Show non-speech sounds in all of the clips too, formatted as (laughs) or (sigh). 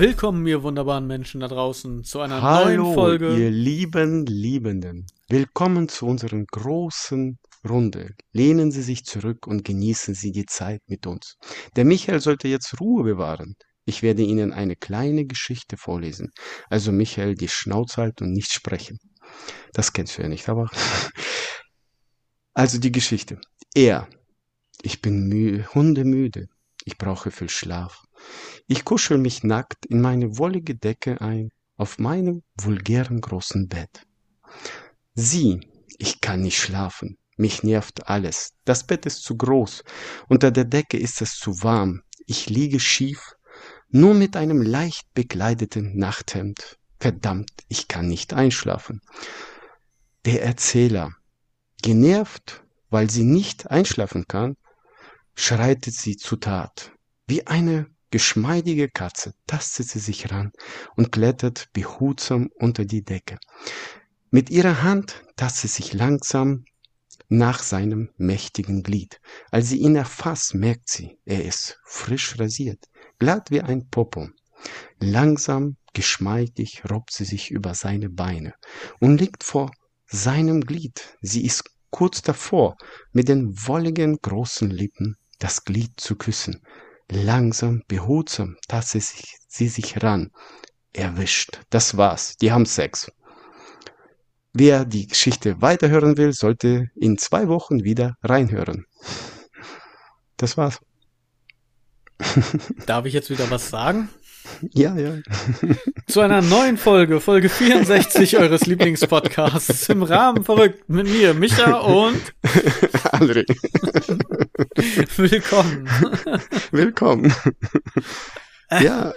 Willkommen, ihr wunderbaren Menschen da draußen, zu einer Hallo, neuen Folge. ihr lieben Liebenden. Willkommen zu unserer großen Runde. Lehnen Sie sich zurück und genießen Sie die Zeit mit uns. Der Michael sollte jetzt Ruhe bewahren. Ich werde Ihnen eine kleine Geschichte vorlesen. Also Michael die Schnauze halten und nicht sprechen. Das kennst du ja nicht, aber. (laughs) Also die Geschichte. Er. Ich bin mü hundemüde. Ich brauche viel Schlaf. Ich kuschel mich nackt in meine wollige Decke ein, auf meinem vulgären großen Bett. Sie, ich kann nicht schlafen. Mich nervt alles. Das Bett ist zu groß. Unter der Decke ist es zu warm. Ich liege schief, nur mit einem leicht bekleideten Nachthemd. Verdammt, ich kann nicht einschlafen. Der Erzähler. Genervt, weil sie nicht einschlafen kann, schreitet sie zu Tat. Wie eine geschmeidige Katze tastet sie sich ran und klettert behutsam unter die Decke. Mit ihrer Hand tastet sie sich langsam nach seinem mächtigen Glied. Als sie ihn erfasst, merkt sie, er ist frisch rasiert, glatt wie ein Popo. Langsam, geschmeidig robbt sie sich über seine Beine und liegt vor seinem Glied. Sie ist kurz davor, mit den wolligen großen Lippen das Glied zu küssen. Langsam, behutsam tastet sich, sie sich ran. Erwischt. Das war's. Die haben Sex. Wer die Geschichte weiterhören will, sollte in zwei Wochen wieder reinhören. Das war's. Darf ich jetzt wieder was sagen? Ja, ja. Zu einer neuen Folge, Folge 64 eures Lieblingspodcasts im Rahmen verrückt mit mir, Micha und (laughs) André. Willkommen. Willkommen. Ja,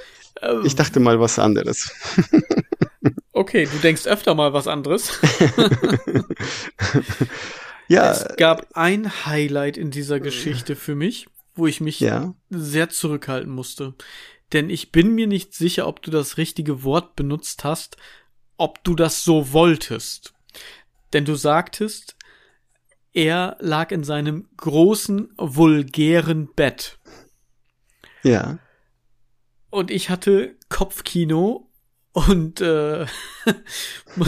ich dachte mal was anderes. Okay, du denkst öfter mal was anderes. Ja, Es gab ein Highlight in dieser Geschichte für mich, wo ich mich ja. sehr zurückhalten musste. Denn ich bin mir nicht sicher, ob du das richtige Wort benutzt hast, ob du das so wolltest. Denn du sagtest, er lag in seinem großen, vulgären Bett. Ja. Und ich hatte Kopfkino und äh, (laughs) mu-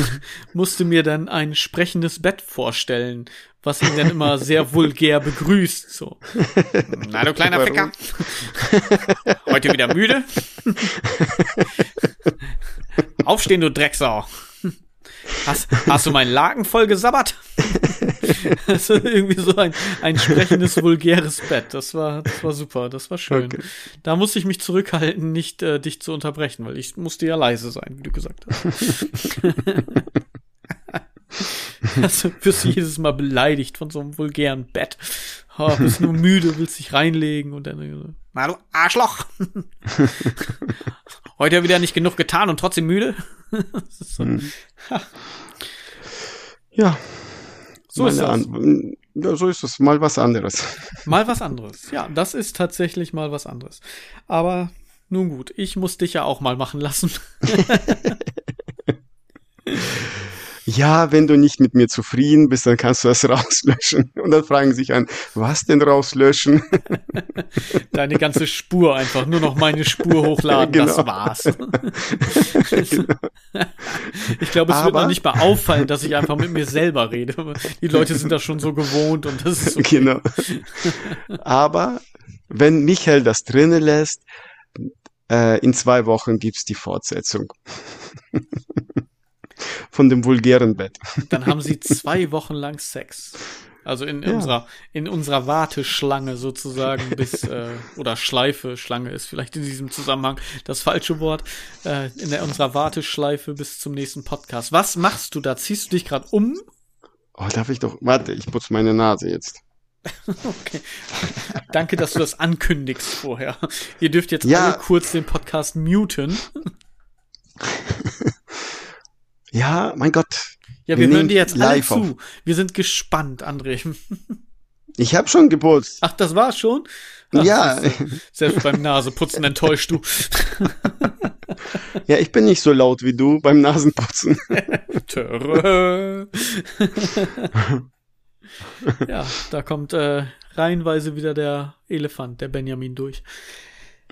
musste mir dann ein sprechendes Bett vorstellen, was ihn dann immer sehr (laughs) vulgär begrüßt. So. Na du kleiner Warum? Ficker. Heute wieder müde? (laughs) Aufstehen, du Drecksau. Hast, hast du meinen Laken voll gesabbert? (laughs) Das ist irgendwie so ein, ein sprechendes, vulgäres Bett. Das war, das war super, das war schön. Okay. Da musste ich mich zurückhalten, nicht äh, dich zu unterbrechen, weil ich musste ja leise sein, wie du gesagt hast. (laughs) (laughs) also wirst du jedes Mal beleidigt von so einem vulgären Bett. Oh, bist nur müde, willst dich reinlegen und dann so, na du Arschloch. (laughs) Heute wieder nicht genug getan und trotzdem müde. (laughs) So, Ja. so ist ja, so ist es. Mal was anderes. Mal was anderes. Ja, das ist tatsächlich mal was anderes. Aber nun gut, ich muss dich ja auch mal machen lassen. Ja, wenn du nicht mit mir zufrieden bist, dann kannst du das (laughs) rauslöschen. Und dann fragen sich an, was denn rauslöschen? (laughs) Deine ganze Spur einfach, nur noch meine Spur hochladen, das Genau. war's. (laughs) ich glaube, es wird Aber- noch nicht mal auffallen, dass ich einfach mit mir selber rede. Die Leute sind das schon so gewohnt und das ist okay. Genau. Aber wenn Michael das drinnen lässt, äh, in zwei Wochen gibt's die Fortsetzung. Von dem vulgären Bett. Dann haben sie zwei Wochen lang Sex. Also in Ja. unserer in unserer Warteschlange sozusagen bis äh, oder Schleife Schlange ist vielleicht in diesem Zusammenhang das falsche Wort äh, in der unserer Warteschleife bis zum nächsten Podcast. Was machst du da? Ziehst du dich gerade um? Oh, darf ich doch, warte, ich putze meine Nase jetzt. (laughs) Okay. Danke, dass du das ankündigst vorher. Ihr dürft jetzt Ja. alle kurz den Podcast muten. Ja, mein Gott. Ja, Wir wir hören dir jetzt alle live auf. zu. Wir sind gespannt, André. (laughs) Ich habe schon geputzt. Ach, das war's schon? Ach, Ja. du. Selbst beim Naseputzen enttäuscht du. (laughs) Ja, ich bin nicht so laut wie du beim Nasenputzen. (laughs) Ja, da kommt äh, reihenweise wieder der Elefant, der Benjamin durch.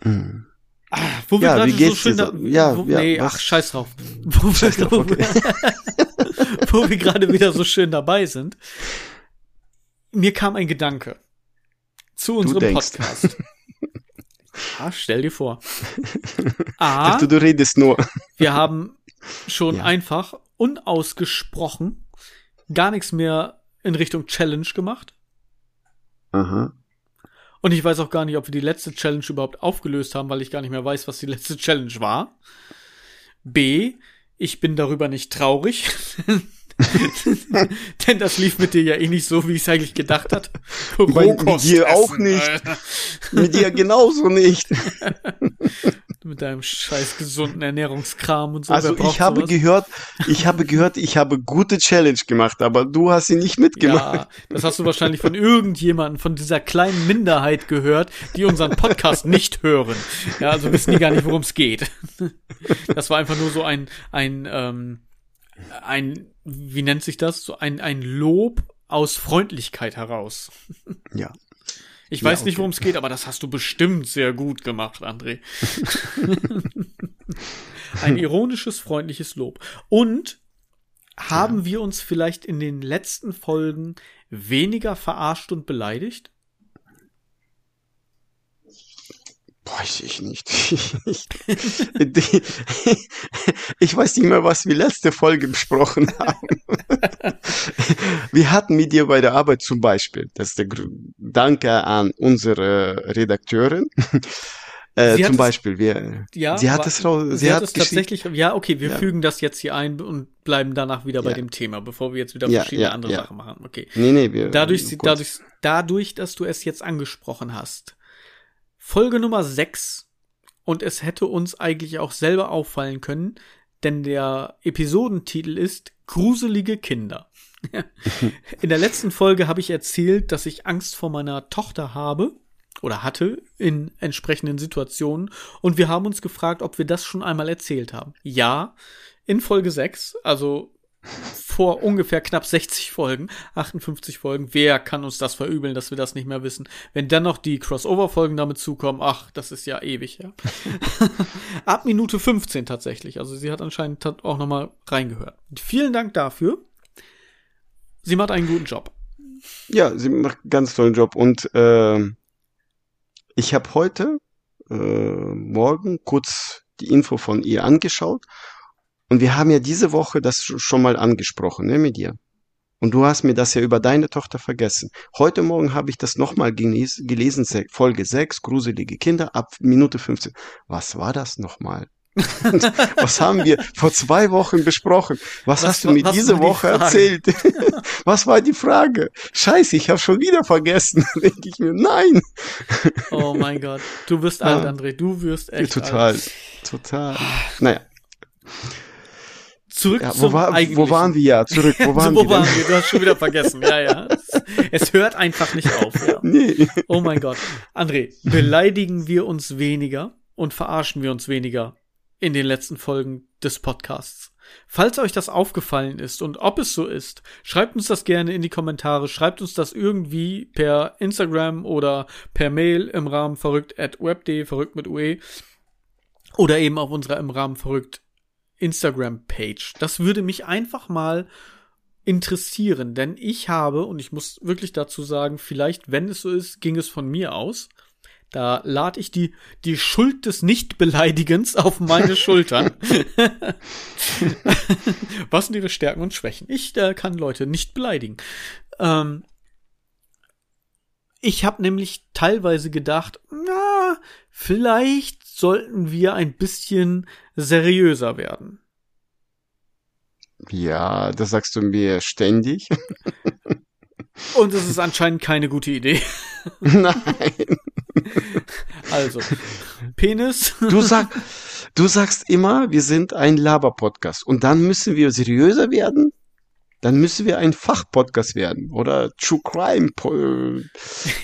Hm. Ah, wo wir Ja, gerade so schön da? Ja, wo, ja, nee, was? ach, scheiß drauf. (laughs) Wo wir, Scheiß drauf, okay. (laughs) wo wir gerade wieder so schön dabei sind. Mir kam ein Gedanke zu unserem. Podcast. (laughs) Ah, stell dir vor. Ich A, dachte, du redest nur. wir haben schon Ja. einfach unausgesprochen gar nichts mehr in Richtung Challenge gemacht. Aha. Und ich weiß auch gar nicht, ob wir die letzte Challenge überhaupt aufgelöst haben, weil ich gar nicht mehr weiß, was die letzte Challenge war. B, ich bin darüber nicht traurig. (laughs) (laughs) Denn das lief mit dir ja eh nicht so, wie ich es eigentlich gedacht hat. Bei Rohkost dir auch nicht. Alter. Mit dir genauso nicht. (laughs) Mit deinem scheiß gesunden Ernährungskram und so. Also ich habe sowas? gehört, ich habe gehört, ich habe gute Challenge gemacht, aber du hast sie nicht mitgemacht. Ja, das hast du wahrscheinlich von irgendjemandem, von dieser kleinen Minderheit gehört, die unseren Podcast nicht hören. Ja, also wissen die gar nicht, worum es geht. (laughs) Das war einfach nur so ein, ein, ähm, ein, wie nennt sich das? So ein, ein Lob aus Freundlichkeit heraus. (laughs) Ja. Ich Ja, weiß nicht, worum es geht, aber das hast du bestimmt sehr gut gemacht, André. (laughs) ein ironisches, freundliches Lob. Und haben wir uns vielleicht in den letzten Folgen weniger verarscht und beleidigt? Weiß ich nicht. Ich, (laughs) die, ich weiß nicht mehr, was wir letzte Folge besprochen haben. (laughs) Wir hatten mit dir bei der Arbeit zum Beispiel, das ist der Danke an unsere Redakteurin. Äh, zum Beispiel, wir, Ja, sie hat es raus, Sie, sie, hat, es tatsächlich, ja, okay, wir Ja. fügen das jetzt hier ein und bleiben danach wieder bei Ja. dem Thema, bevor wir jetzt wieder verschiedene andere. Sachen machen. Okay. nee, nee, wir, Dadurch, dadurch, dadurch, dass du es jetzt angesprochen hast. Folge Nummer 6. Und es hätte uns eigentlich auch selber auffallen können, denn der Episodentitel ist Gruselige Kinder. (laughs) In der letzten Folge habe ich erzählt, dass ich Angst vor meiner Tochter habe oder hatte in entsprechenden Situationen und wir haben uns gefragt, ob wir das schon einmal erzählt haben. Ja, in Folge 6, also vor ungefähr knapp 60 Folgen, 58 Folgen. Wer kann uns das verübeln, dass wir das nicht mehr wissen? Wenn dann noch die Crossover-Folgen damit zukommen, ach, das ist ja ewig, ja. (laughs) Ab Minute 15 tatsächlich. Also sie hat anscheinend auch noch mal reingehört. Vielen Dank dafür. Sie macht einen guten Job. Ja, sie macht einen ganz tollen Job. Und ähm, ich habe heute äh, Morgen kurz die Info von ihr angeschaut. Und wir haben ja diese Woche das sch- schon mal angesprochen, ne, mit dir. Und du hast mir das ja über deine Tochter vergessen. Heute Morgen habe ich das nochmal geles gelesen, Se- Folge 6, gruselige Kinder, ab Minute 15. Was war das nochmal? (laughs) was haben wir vor zwei Wochen besprochen? Was, Was hast du mir diese die Woche Frage? erzählt? (laughs) was war die Frage? Scheiße, ich habe schon wieder vergessen. (laughs) Denke ich mir, nein. Oh mein Gott. Du wirst Ja. alt, André. Du wirst echt total, alt. total. Naja, Zurück ja, wo, war, wo waren wir ja? Zurück, wo (laughs) waren so, wo wir waren wir? Du hast schon wieder vergessen. Ja, ja. Es, es hört einfach nicht auf. Ja. (laughs) Nee. Oh mein Gott. André, beleidigen wir uns weniger und verarschen wir uns weniger in den letzten Folgen des Podcasts? Falls euch das aufgefallen ist und ob es so ist, schreibt uns das gerne in die Kommentare, schreibt uns das irgendwie per Instagram oder per Mail im Rahmen verrückt at web.de, verrückt mit UE oder eben auf unserer im Rahmen verrückt Instagram-Page. Das würde mich einfach mal interessieren, denn ich habe, und ich muss wirklich dazu sagen, vielleicht, wenn es so ist, ging es von mir aus. Da lade ich die, die Schuld des Nichtbeleidigens (laughs) auf meine Schultern. (laughs) Was sind ihre Stärken und Schwächen? Ich äh, kann Leute nicht beleidigen. Ähm, ich habe nämlich teilweise gedacht, na, vielleicht sollten wir ein bisschen seriöser werden. Ja, das sagst du mir ständig. (laughs) Und es ist anscheinend keine gute Idee. (laughs) Nein. (laughs) Also, Penis. Du, sag, du sagst immer, wir sind ein Laber-Podcast. Und dann müssen wir seriöser werden? Dann müssen wir ein Fachpodcast werden. Oder True Crime. äh,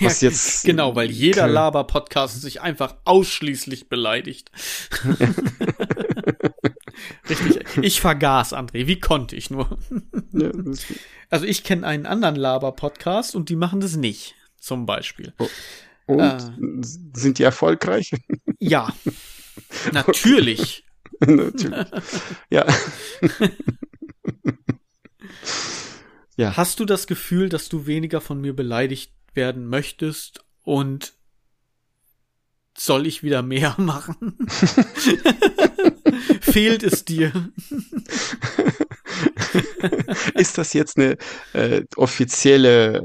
(laughs) Was jetzt. Genau, weil jeder. Laber-Podcast sich einfach ausschließlich beleidigt. (laughs) Richtig. Ich vergaß, André. Wie konnte ich nur? Ja, Also ich kenne einen anderen Laber-Podcast und die machen das nicht. Zum Beispiel. und Ah. sind die erfolgreich? Ja. (laughs) Natürlich. Natürlich. Ja. Ja. Hast du das Gefühl, dass du weniger von mir beleidigt werden möchtest und soll ich wieder mehr (laughs) machen? (laughs) Fehlt es dir? (laughs) Ist das jetzt eine äh, offizielle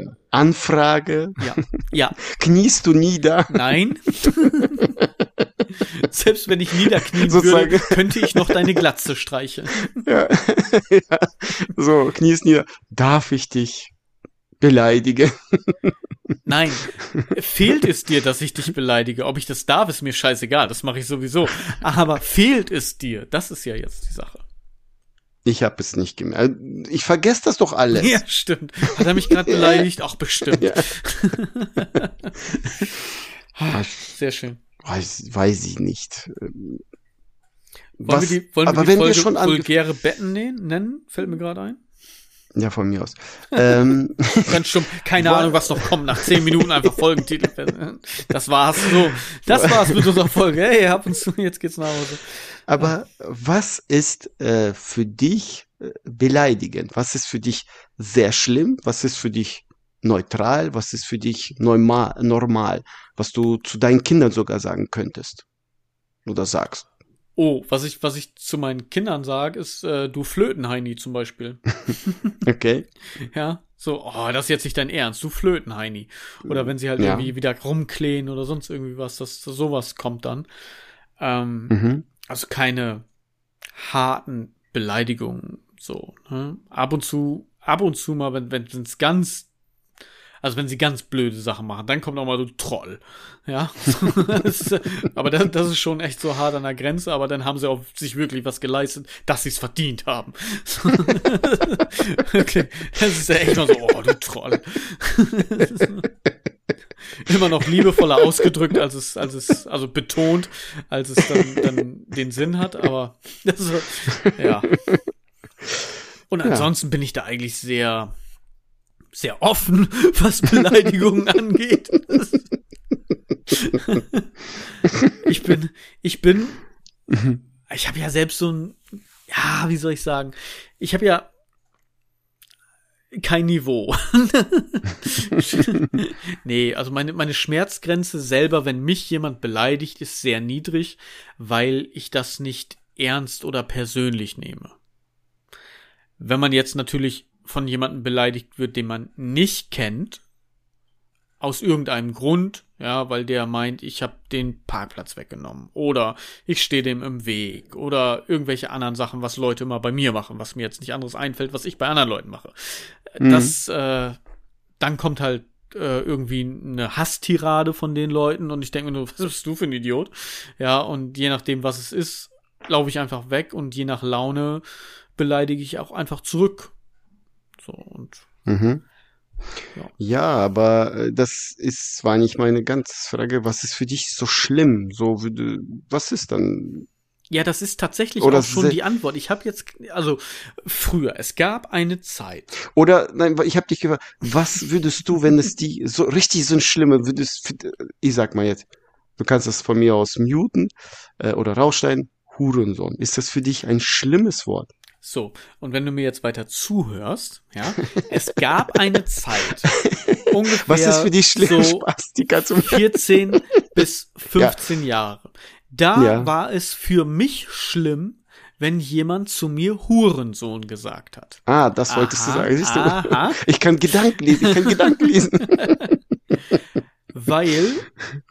äh, Anfrage? Ja. Ja. Kniest du nieder? Nein. (laughs) Selbst wenn ich niederknien Sozusagen. würde, könnte ich noch deine Glatze streicheln. Ja. (laughs) ja. So, kniest nieder. Darf ich dich beleidigen? (laughs) Nein. Fehlt es dir, dass ich dich beleidige? Ob ich das darf, ist mir scheißegal. Das mache ich sowieso. Aber fehlt es dir? Das ist ja jetzt die Sache. Ich habe es nicht gemerkt. Ich vergesse das doch alles. Ja, stimmt. Hat er mich gerade beleidigt? Auch bestimmt. Ja. Sehr schön. Weiß, weiß ich nicht. Wollen Was, wir die, wollen aber wir die wenn Folge wir schon vulgäre Betten nennen? Fällt mir gerade ein. ja von mir aus. ähm, (laughs) Ganz stumm. Keine Ahnung, was noch kommt. Nach zehn Minuten einfach Folgentitel. Das war's. So. Das war's mit unserer Folge. Hey, ab und zu, jetzt geht's nach Hause. aber was ist äh, für dich äh, beleidigend? Was ist für dich sehr schlimm? Was ist für dich neutral? Was ist für dich normal, normal? Was du zu deinen Kindern sogar sagen könntest oder sagst? Oh, was ich, was ich zu meinen Kindern sage, ist, äh, du Flötenheini zum Beispiel. (laughs) (laughs) Okay. Ja, so, oh, das ist jetzt nicht dein Ernst, du Flötenheini. Oder wenn sie halt Ja. irgendwie wieder rumklähen oder sonst irgendwie was, das, sowas kommt dann. Ähm, Mhm. Also keine harten Beleidigungen, so, ne? Ab und zu, ab und zu mal, wenn es ganz, also wenn sie ganz blöde Sachen machen, dann kommt auch mal du Troll. Ja. (laughs) aber das, das ist schon echt so hart an der Grenze, aber dann haben sie auch sich wirklich was geleistet, dass sie es verdient haben. (laughs) okay. Das ist ja echt mal so, oh, du Troll. (laughs) Immer noch liebevoller ausgedrückt, als es, als es, also betont, als es dann, dann den Sinn hat, aber das ist, ja. Und ansonsten bin ich da eigentlich sehr, sehr offen, (laughs) was Beleidigungen (laughs) angeht. (laughs) ich bin, ich bin, ich habe ja selbst so ein, ja, wie soll ich sagen, ich habe ja kein Niveau. nee, also meine, meine Schmerzgrenze selber, wenn mich jemand beleidigt, ist sehr niedrig, weil ich das nicht ernst oder persönlich nehme. Wenn man jetzt natürlich von jemandem beleidigt wird, den man nicht kennt, aus irgendeinem Grund, ja, weil der meint, ich habe den Parkplatz weggenommen oder ich stehe dem im Weg oder irgendwelche anderen Sachen, was Leute immer bei mir machen, was mir jetzt nicht anderes einfällt, was ich bei anderen Leuten mache. Mhm. Das, äh, dann kommt halt äh, irgendwie eine Hasstirade von den Leuten und ich denke mir nur, (laughs) was bist du für ein Idiot? Ja, und je nachdem, was es ist, laufe ich einfach weg und je nach Laune beleidige ich auch einfach zurück. So, und Mhm. Ja. Ja, aber äh, das ist zwar nicht meine ganze Frage. Was ist für dich so schlimm? So, würde- was ist dann? Ja, das ist tatsächlich Oder auch schon die Antwort. Ich habe jetzt, also früher, es gab eine Zeit. Oder nein, ich habe dich gefragt, was würdest du, wenn es die so richtig so ein schlimme würdest? Ich sag mal jetzt, du kannst das von mir aus muten äh, oder rausschneiden. Hurensohn. Ist das für dich ein schlimmes Wort? So, und wenn du mir jetzt weiter zuhörst, ja, es gab eine (laughs) Zeit, ungefähr Was ist für dich schlimm? so Spaß, die du 14 bis (laughs) 15 Jahre. Da Ja. war es für mich schlimm, wenn jemand zu mir Hurensohn gesagt hat. Ah, das wolltest du Aha, sagen. Siehst du? aha. (laughs) Ich kann Gedanken lesen. Ich kann Gedanken lesen. weil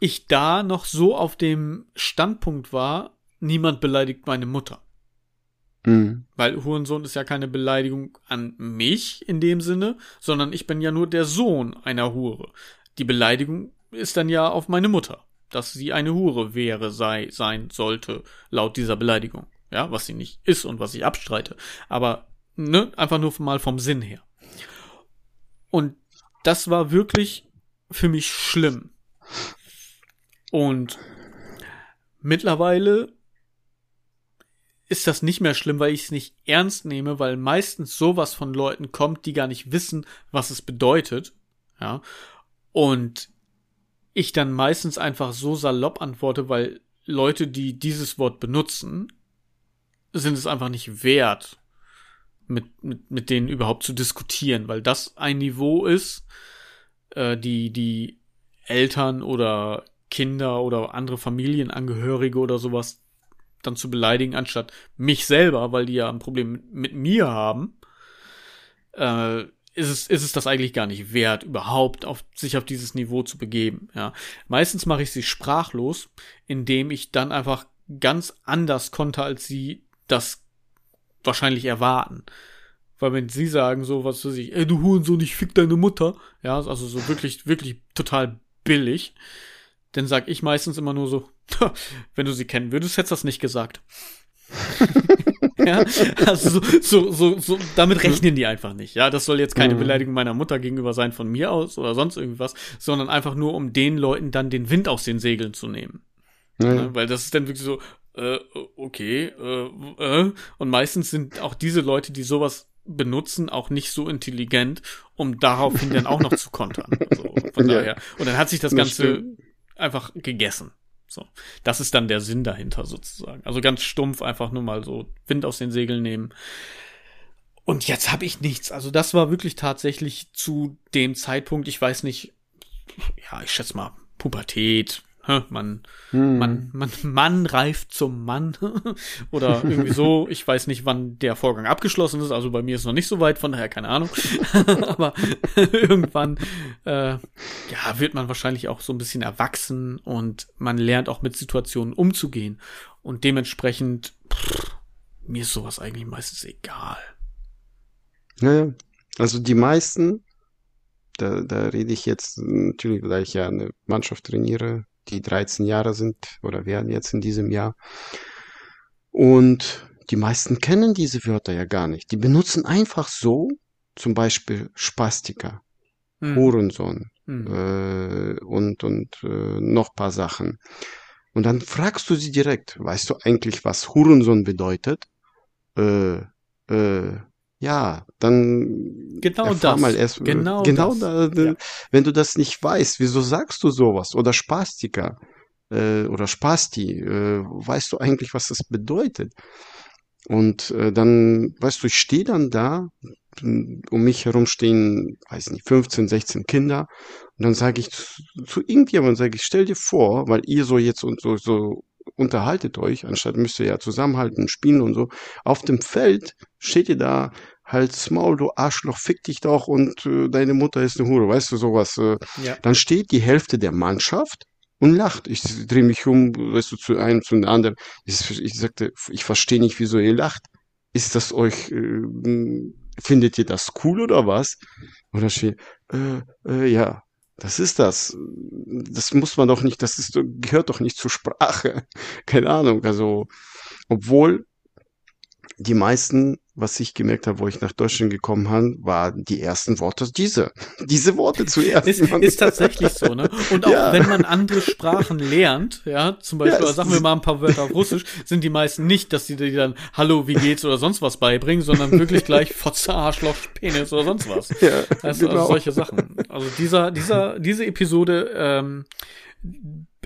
ich da noch so auf dem Standpunkt war, niemand beleidigt meine Mutter. Hm. Weil Hurensohn ist ja keine Beleidigung an mich in dem Sinne, sondern ich bin ja nur der Sohn einer Hure. Die Beleidigung ist dann ja auf meine Mutter, dass sie eine Hure wäre, sei, sein sollte, laut dieser Beleidigung. Ja, was sie nicht ist und was ich abstreite. Aber, ne, einfach nur mal vom Sinn her. Und das war wirklich für mich schlimm. Und mittlerweile ist das nicht mehr schlimm, weil ich es nicht ernst nehme, weil meistens sowas von Leuten kommt, die gar nicht wissen, was es bedeutet. Ja. Und ich dann meistens einfach so salopp antworte, weil Leute, die dieses Wort benutzen, sind es einfach nicht wert, mit, mit, mit denen überhaupt zu diskutieren, weil das ein Niveau ist, äh, die, die Eltern oder Kinder oder andere Familienangehörige oder sowas dann zu beleidigen, anstatt mich selber, weil die ja ein Problem mit, mir haben, äh, ist es, ist es das eigentlich gar nicht wert, überhaupt auf, sich auf dieses Niveau zu begeben. Ja. Meistens mache ich sie sprachlos, indem ich dann einfach ganz anders konnte, als sie das wahrscheinlich erwarten. Weil wenn sie sagen so, was weiß ich, ey, du Hurensohn, ich fick deine Mutter, ja, also so wirklich, wirklich total billig, dann sag ich meistens immer nur so, (laughs) wenn du sie kennen würdest, hättest du das nicht gesagt. (laughs) ja, also so, so, so, so, damit rechnen die einfach nicht. Ja, das soll jetzt keine mhm. Beleidigung meiner Mutter gegenüber sein von mir aus oder sonst irgendwas, sondern einfach nur, um den Leuten dann den Wind aus den Segeln zu nehmen. Mhm. Ja, weil das ist dann wirklich so, äh, okay, äh, äh, und meistens sind auch diese Leute, die sowas benutzen, auch nicht so intelligent, um daraufhin dann auch noch zu kontern. (laughs) Also von ja. daher. Und dann hat sich das, das Ganze stimmt. einfach gegessen. So. Das ist dann der Sinn dahinter sozusagen. Also ganz stumpf einfach nur mal so Wind aus den Segeln nehmen. Und jetzt habe ich nichts. Also das war wirklich tatsächlich zu dem Zeitpunkt, ich weiß nicht, ja, ich schätze mal Pubertät, man, hm. man, man, Mann reift zum Mann (laughs) oder irgendwie so. (laughs) Ich weiß nicht, wann der Vorgang abgeschlossen ist. Also bei mir ist noch nicht so weit, von daher keine Ahnung. (laughs) Aber irgendwann, äh, ja, wird man wahrscheinlich auch so ein bisschen erwachsen und man lernt auch mit Situationen umzugehen. Und dementsprechend, pff, mir ist sowas eigentlich meistens egal. Ja, also die meisten, da, da rede ich jetzt natürlich, weil ich ja eine Mannschaft trainiere, die 13 Jahre sind oder werden jetzt in diesem Jahr. Und die meisten kennen diese Wörter ja gar nicht. Die benutzen einfach so, zum Beispiel Spastika, hm. Hurensohn hm. Äh, und, und äh, noch paar Sachen. Und dann fragst du sie direkt, weißt du eigentlich, was Hurensohn bedeutet? Äh, äh, ja, dann genau das. mal erst genau, genau das. Da, ja. wenn du das nicht weißt, wieso sagst du sowas oder Spastika äh, oder Spasti, äh, weißt du eigentlich, was das bedeutet? Und äh, dann, weißt du, ich stehe dann da, um mich herum stehen, weiß nicht, 15, 16 Kinder und dann sage ich zu, zu irgendjemandem, sage ich, stell dir vor, weil ihr so jetzt und so, so unterhaltet euch, anstatt müsst ihr ja zusammenhalten, spielen und so. Auf dem Feld steht ihr da, halt's Maul, du Arschloch, fick dich doch und äh, deine Mutter ist eine Hure, weißt du, sowas. Äh, ja. Dann steht die Hälfte der Mannschaft und lacht. Ich drehe mich um, weißt du, zu einem, zu einem anderen. Ich, ich sagte, ich verstehe nicht, wieso ihr lacht. Ist das euch, äh, findet ihr das cool oder was? Und dann steht, äh, äh, ja, das ist das. Das muss man doch nicht, das ist, gehört doch nicht zur Sprache. (laughs) Keine Ahnung. Also, obwohl die meisten was ich gemerkt habe, wo ich nach Deutschland gekommen habe, waren die ersten Worte diese. (laughs) Diese Worte zuerst. ist, ist tatsächlich so, ne? Und auch ja. wenn man andere Sprachen lernt, ja, zum Beispiel, ja, sagen wir mal ein paar Wörter auf Russisch, sind die meisten nicht, dass sie dir dann Hallo, wie geht's oder sonst was beibringen, sondern wirklich (laughs) gleich Fotze, Arschloch, Penis oder sonst was. Ja, also, also genau. also solche Sachen. Also dieser, dieser, diese Episode ähm,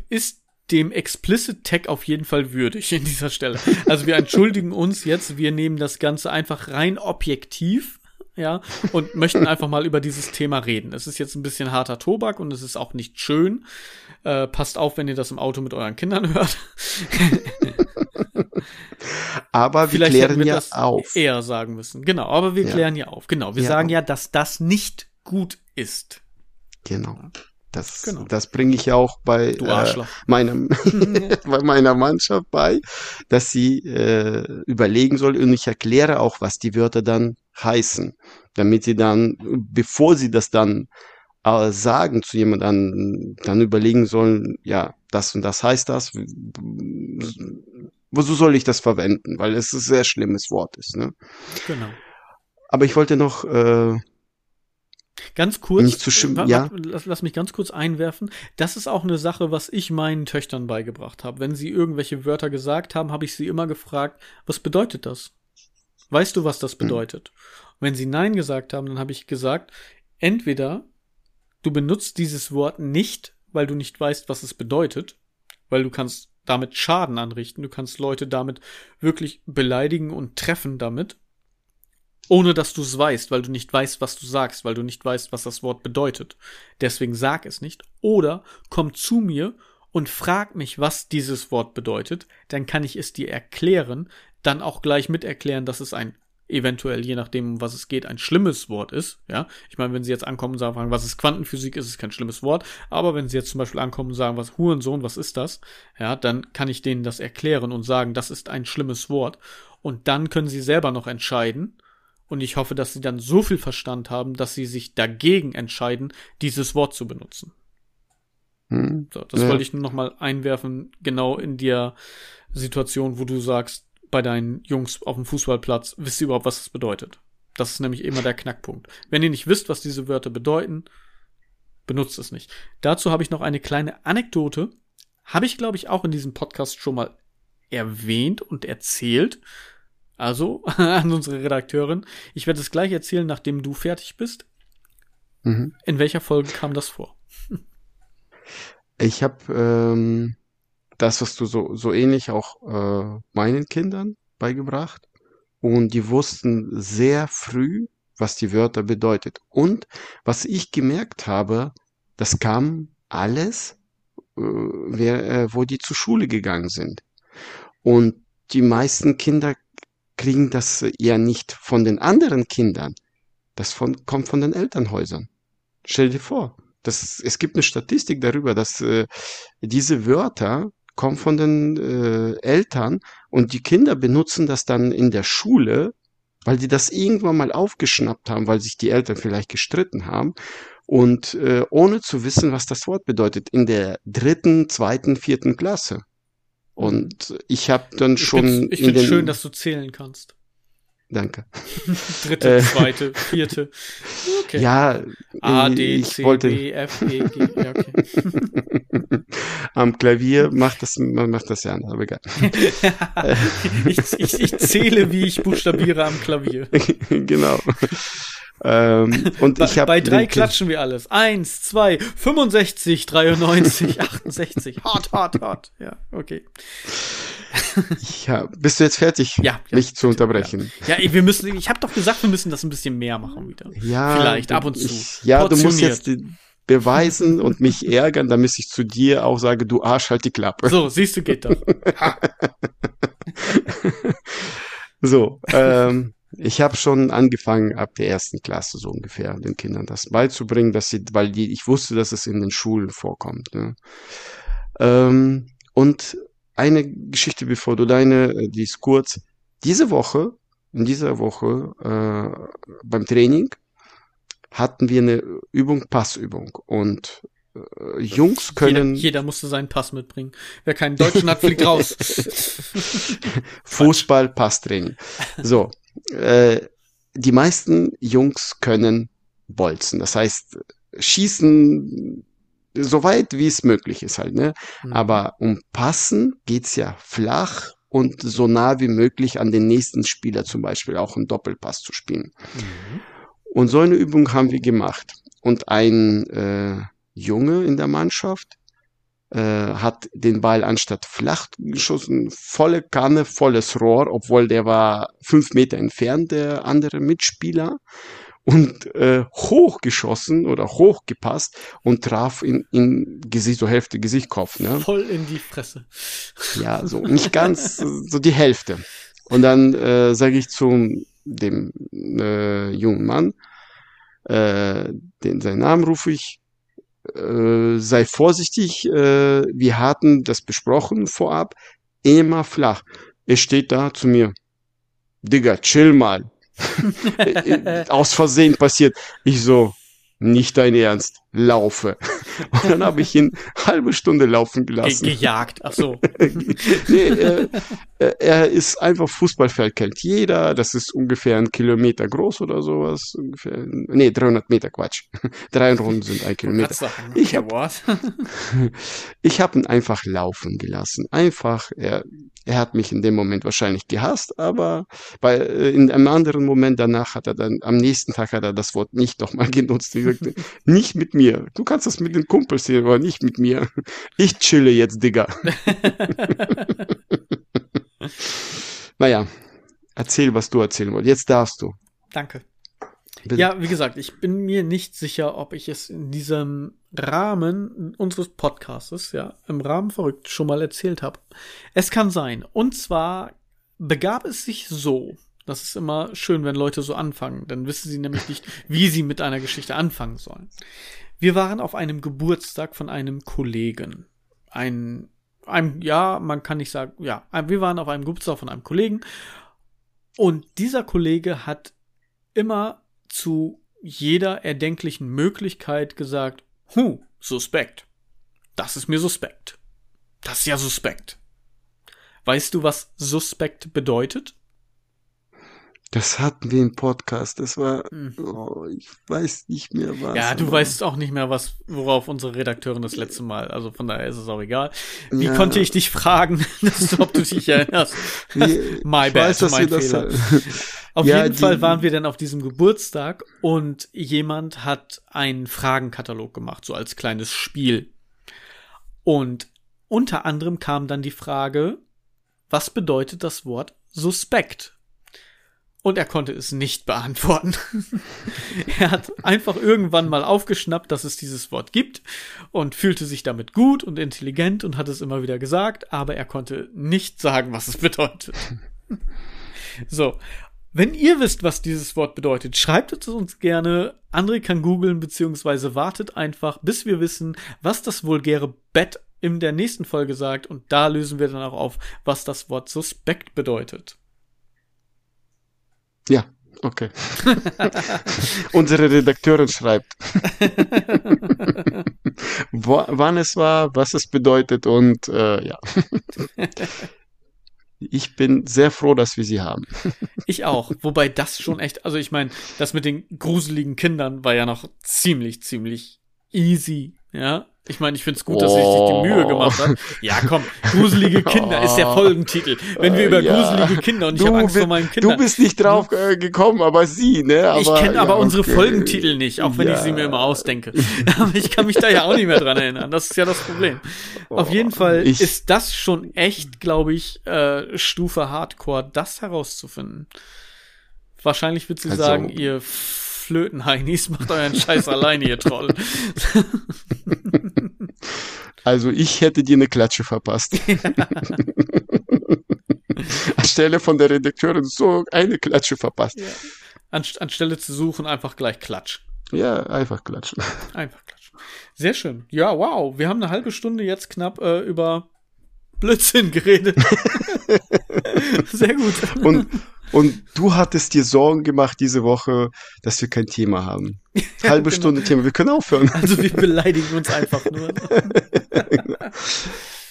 ist dem Explicit Tag auf jeden Fall würdig in dieser Stelle. Also wir entschuldigen uns jetzt, wir nehmen das Ganze einfach rein objektiv, ja, und möchten einfach mal über dieses Thema reden. Es ist jetzt ein bisschen harter Tobak und es ist auch nicht schön. Äh, passt auf, wenn ihr das im Auto mit euren Kindern hört. (laughs) aber wir Vielleicht klären wir ja das auf. Eher sagen müssen. Genau, aber wir ja. klären ja auf. Genau, wir ja. sagen ja, dass das nicht gut ist. Genau. Das, genau. das bringe ich ja auch bei, äh, meinem, (laughs) (laughs) bei meiner Mannschaft bei, dass sie äh, überlegen soll und ich erkläre auch, was die Wörter dann heißen, damit sie dann, bevor sie das dann äh, sagen zu jemandem, dann überlegen sollen, ja, das und das heißt das, wozu soll ich das verwenden, weil es ein sehr schlimmes Wort ist. Ne? Genau. Aber ich wollte noch äh, Ganz kurz, nicht zu ja. Lass, lass, mich ganz kurz einwerfen. Das ist auch eine Sache, was ich meinen Töchtern beigebracht habe. Wenn sie irgendwelche Wörter gesagt haben, habe ich sie immer gefragt, was bedeutet das? Weißt du, was das hm. bedeutet? Mhm. wenn sie Nein gesagt haben, dann habe ich gesagt, entweder du benutzt dieses Wort nicht, weil du nicht weißt, was es bedeutet, weil du kannst damit Schaden anrichten. Du kannst Leute damit wirklich beleidigen und treffen damit, ohne dass du es weißt, weil du nicht weißt, was du sagst, weil du nicht weißt, was das Wort bedeutet. Deswegen sag es nicht. Oder komm zu mir und frag mich, was dieses Wort bedeutet, dann kann ich es dir erklären, dann auch gleich mit erklären, dass es ein eventuell, je nachdem, um was es geht, ein schlimmes Wort ist. Ja, ich meine, wenn sie jetzt ankommen und sagen, was ist Quantenphysik, ist es kein schlimmes Wort. Aber wenn sie jetzt zum Beispiel ankommen und sagen, was Hurensohn, was ist das? Ja, dann kann ich denen das erklären und sagen, das ist ein schlimmes Wort. Und dann können sie selber noch entscheiden. Und ich hoffe, dass sie dann so viel Verstand haben, dass sie sich dagegen entscheiden, dieses Wort zu benutzen. Hm. So, das ja. wollte ich nur noch mal einwerfen, genau in der Situation, wo du sagst, bei deinen Jungs auf dem Fußballplatz, wisst ihr überhaupt, was das bedeutet? Das ist nämlich immer der Knackpunkt. Wenn ihr nicht wisst, was diese Wörter bedeuten, benutzt es nicht. Dazu habe ich noch eine kleine Anekdote. Habe ich, glaube ich, auch in diesem Podcast schon mal erwähnt und erzählt. Also (laughs) an unsere Redakteurin. Ich werde es gleich erzählen, nachdem du fertig bist. Mhm. In welcher Folge kam das vor? (laughs) Ich habe ähm, das, was du so, so ähnlich auch äh, meinen Kindern beigebracht. Und die wussten sehr früh, was die Wörter bedeutet. Und was ich gemerkt habe, das kam alles, äh, wer, äh, wo die zur Schule gegangen sind. Und die meisten Kinder kriegen das ja nicht von den anderen Kindern. Das von, kommt von den Elternhäusern. Stell dir vor, das, es gibt eine Statistik darüber, dass äh, diese Wörter kommt von den äh, Eltern und die Kinder benutzen das dann in der Schule, weil die das irgendwann mal aufgeschnappt haben, weil sich die Eltern vielleicht gestritten haben und äh, ohne zu wissen, was das Wort bedeutet, in der dritten, zweiten, vierten Klasse. Und ich habe dann schon. Ich finde schön, dass du zählen kannst. Danke. (laughs) Dritte, äh, zweite, vierte. Okay. Ja, A, D, C, wollte... B, F, E, G. Ja, okay. (laughs) Am Klavier macht das, man macht das ja anders, aber egal. (laughs) ich, ich, ich zähle, wie ich buchstabiere am Klavier. genau. Ähm, und bei, ich hab bei drei klatschen wir alles. Eins, zwei, 65, 93, 68. Hot, hot, hot. Ja, okay. Ja, bist du jetzt fertig, ja, mich ja, zu unterbrechen? Ja, ja wir müssen, ich habe doch gesagt, wir müssen das ein bisschen mehr machen wieder. Ja, vielleicht ab und zu. Ich, ja, du musst jetzt beweisen und mich ärgern, damit ich zu dir auch sage, du Arsch, halt die Klappe. So, siehst du, geht doch. (laughs) so, ähm, ich habe schon angefangen ab der ersten Klasse so ungefähr den Kindern das beizubringen, dass sie, weil die, ich wusste, dass es in den Schulen vorkommt. Ne? Ähm, und eine Geschichte, bevor du deine, äh, die ist kurz. Diese Woche, in dieser Woche äh, beim Training hatten wir eine Übung, Passübung. Und äh, Jungs können. Jeder, jeder musste seinen Pass mitbringen. Wer keinen Deutschen hat, fliegt raus. (laughs) Fußball, Passtraining. So. Äh, die meisten Jungs können bolzen. Das heißt, schießen so weit wie es möglich ist halt, ne? Mhm. Aber um Passen geht's ja flach und so nah wie möglich an den nächsten Spieler zum Beispiel auch einen Doppelpass zu spielen. Mhm. Und so eine Übung haben wir gemacht. Und ein äh, Junge in der Mannschaft äh, hat den Ball anstatt flach geschossen, volle Kanne, volles Rohr, obwohl der war fünf Meter entfernt, der andere Mitspieler und äh, hochgeschossen oder hochgepasst und traf in, in Gesicht, so Hälfte Gesicht, Kopf. Ne? Voll in die Fresse. Ja, so nicht ganz, so die Hälfte. Und dann äh, sage ich zu dem äh, jungen Mann, äh, den seinen Namen rufe ich, äh, sei vorsichtig, äh, wir hatten das besprochen vorab, immer flach. Er steht da zu mir, Digga, chill mal. (laughs) aus Versehen passiert. Ich so, nicht dein Ernst, laufe. (laughs) Und dann habe ich ihn halbe Stunde laufen gelassen. Ge gejagt, ach so. (laughs) nee, er, er ist einfach Fußballfeld kennt jeder, das ist ungefähr ein Kilometer groß oder sowas, ungefähr, nee, 300 Meter, Quatsch. (laughs) Drei Runden sind ein Kilometer. Ich habe ich hab ihn einfach laufen gelassen. Einfach, er, er hat mich in dem Moment wahrscheinlich gehasst, aber bei, äh, in einem anderen Moment danach hat er dann, am nächsten Tag hat er das Wort nicht nochmal (laughs) genutzt. Er sagte, nicht mit mir. Du kannst das mit den Kumpels hier, aber nicht mit mir. Ich chille jetzt, Digga. (laughs) naja, erzähl, was du erzählen wolltest. Jetzt darfst du. Danke. Ja, wie gesagt, ich bin mir nicht sicher, ob ich es in diesem Rahmen unseres Podcastes, ja, im Rahmen verrückt schon mal erzählt habe. Es kann sein. Und zwar begab es sich so. Das ist immer schön, wenn Leute so anfangen. Dann wissen sie nämlich nicht, wie sie mit einer Geschichte anfangen sollen. Wir waren auf einem Geburtstag von einem Kollegen. Ein, ein, ja, man kann nicht sagen, ja, wir waren auf einem Geburtstag von einem Kollegen. Und dieser Kollege hat immer zu jeder erdenklichen Möglichkeit gesagt, hu, suspekt. Das ist mir suspekt. Das ist ja suspekt. Weißt du, was suspekt bedeutet? Das hatten wir im Podcast. Das war, hm. oh, ich weiß nicht mehr was. Ja, du weißt auch nicht mehr, was, worauf unsere Redakteurin das letzte Mal, also von daher ist es auch egal. Wie ja. konnte ich dich fragen, (laughs) dass, ob du dich erinnerst? (laughs) My bad, weiß, mein Fehler. (laughs) auf ja, jeden Fall waren wir dann auf diesem Geburtstag und jemand hat einen Fragenkatalog gemacht, so als kleines Spiel. Und unter anderem kam dann die Frage, was bedeutet das Wort suspekt? Und er konnte es nicht beantworten. (laughs) er hat einfach irgendwann mal aufgeschnappt, dass es dieses Wort gibt und fühlte sich damit gut und intelligent und hat es immer wieder gesagt, aber er konnte nicht sagen, was es bedeutet. (laughs) so. Wenn ihr wisst, was dieses Wort bedeutet, schreibt es uns gerne. André kann googeln, beziehungsweise wartet einfach, bis wir wissen, was das vulgäre Bett in der nächsten Folge sagt. Und da lösen wir dann auch auf, was das Wort suspekt bedeutet. Ja, okay. (laughs) Unsere Redakteurin schreibt, (laughs) Wo, wann es war, was es bedeutet und äh, ja. (laughs) Ich bin sehr froh, dass wir sie haben. Ich auch. Wobei das schon echt, also ich meine, das mit den gruseligen Kindern war ja noch ziemlich, ziemlich easy, ja. Ich meine, ich finde es gut, dass oh. sich die Mühe gemacht hat. Ja, komm, gruselige Kinder oh. ist der (laughs) Folgentitel. Wenn wir über ja. gruselige Kinder und ich habe Angst vor meinen Kindern. Du bist nicht drauf äh, gekommen, aber sie, ne? Aber, ich kenne aber okay. unsere Folgentitel nicht, auch wenn ja. ich sie mir immer ausdenke. (laughs) aber ich kann mich da ja auch nicht mehr dran erinnern. Das ist ja das Problem. Oh. Auf jeden Fall ich, ist das schon echt, glaube ich, äh, Stufe Hardcore, das herauszufinden. Wahrscheinlich wird sie also, sagen, ihr Flötenheinis, macht euren Scheiß alleine, ihr Troll. (laughs) Also ich hätte dir eine Klatsche verpasst. Ja. (laughs) Anstelle von der Redakteurin so eine Klatsche verpasst. Ja. Anst anstelle zu suchen, einfach gleich Klatsch. Ja, einfach klatschen. (laughs) Einfach klatschen. Sehr schön. Ja, wow. Wir haben eine halbe Stunde jetzt knapp äh, über Blödsinn geredet. Sehr gut. Und, und du hattest dir Sorgen gemacht diese Woche, dass wir kein Thema haben. (laughs) Halbe genau. Stunde Thema, wir können aufhören. Also wir beleidigen uns einfach nur. (laughs)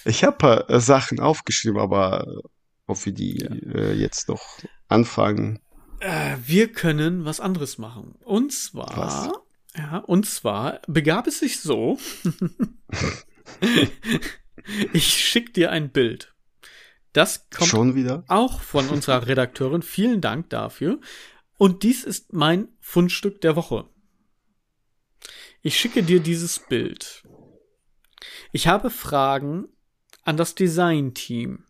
ich habe paar äh, Sachen aufgeschrieben, aber ob wir die ja. äh, jetzt noch anfangen. Äh, wir können was anderes machen. Und zwar, was? ja, und zwar begab es sich so. (laughs) ich schick dir ein Bild. Das kommt Schon wieder? auch von unserer (laughs) Redakteurin. Vielen Dank dafür. Und dies ist mein Fundstück der Woche. Ich schicke dir dieses Bild. Ich habe Fragen an das Design-Team.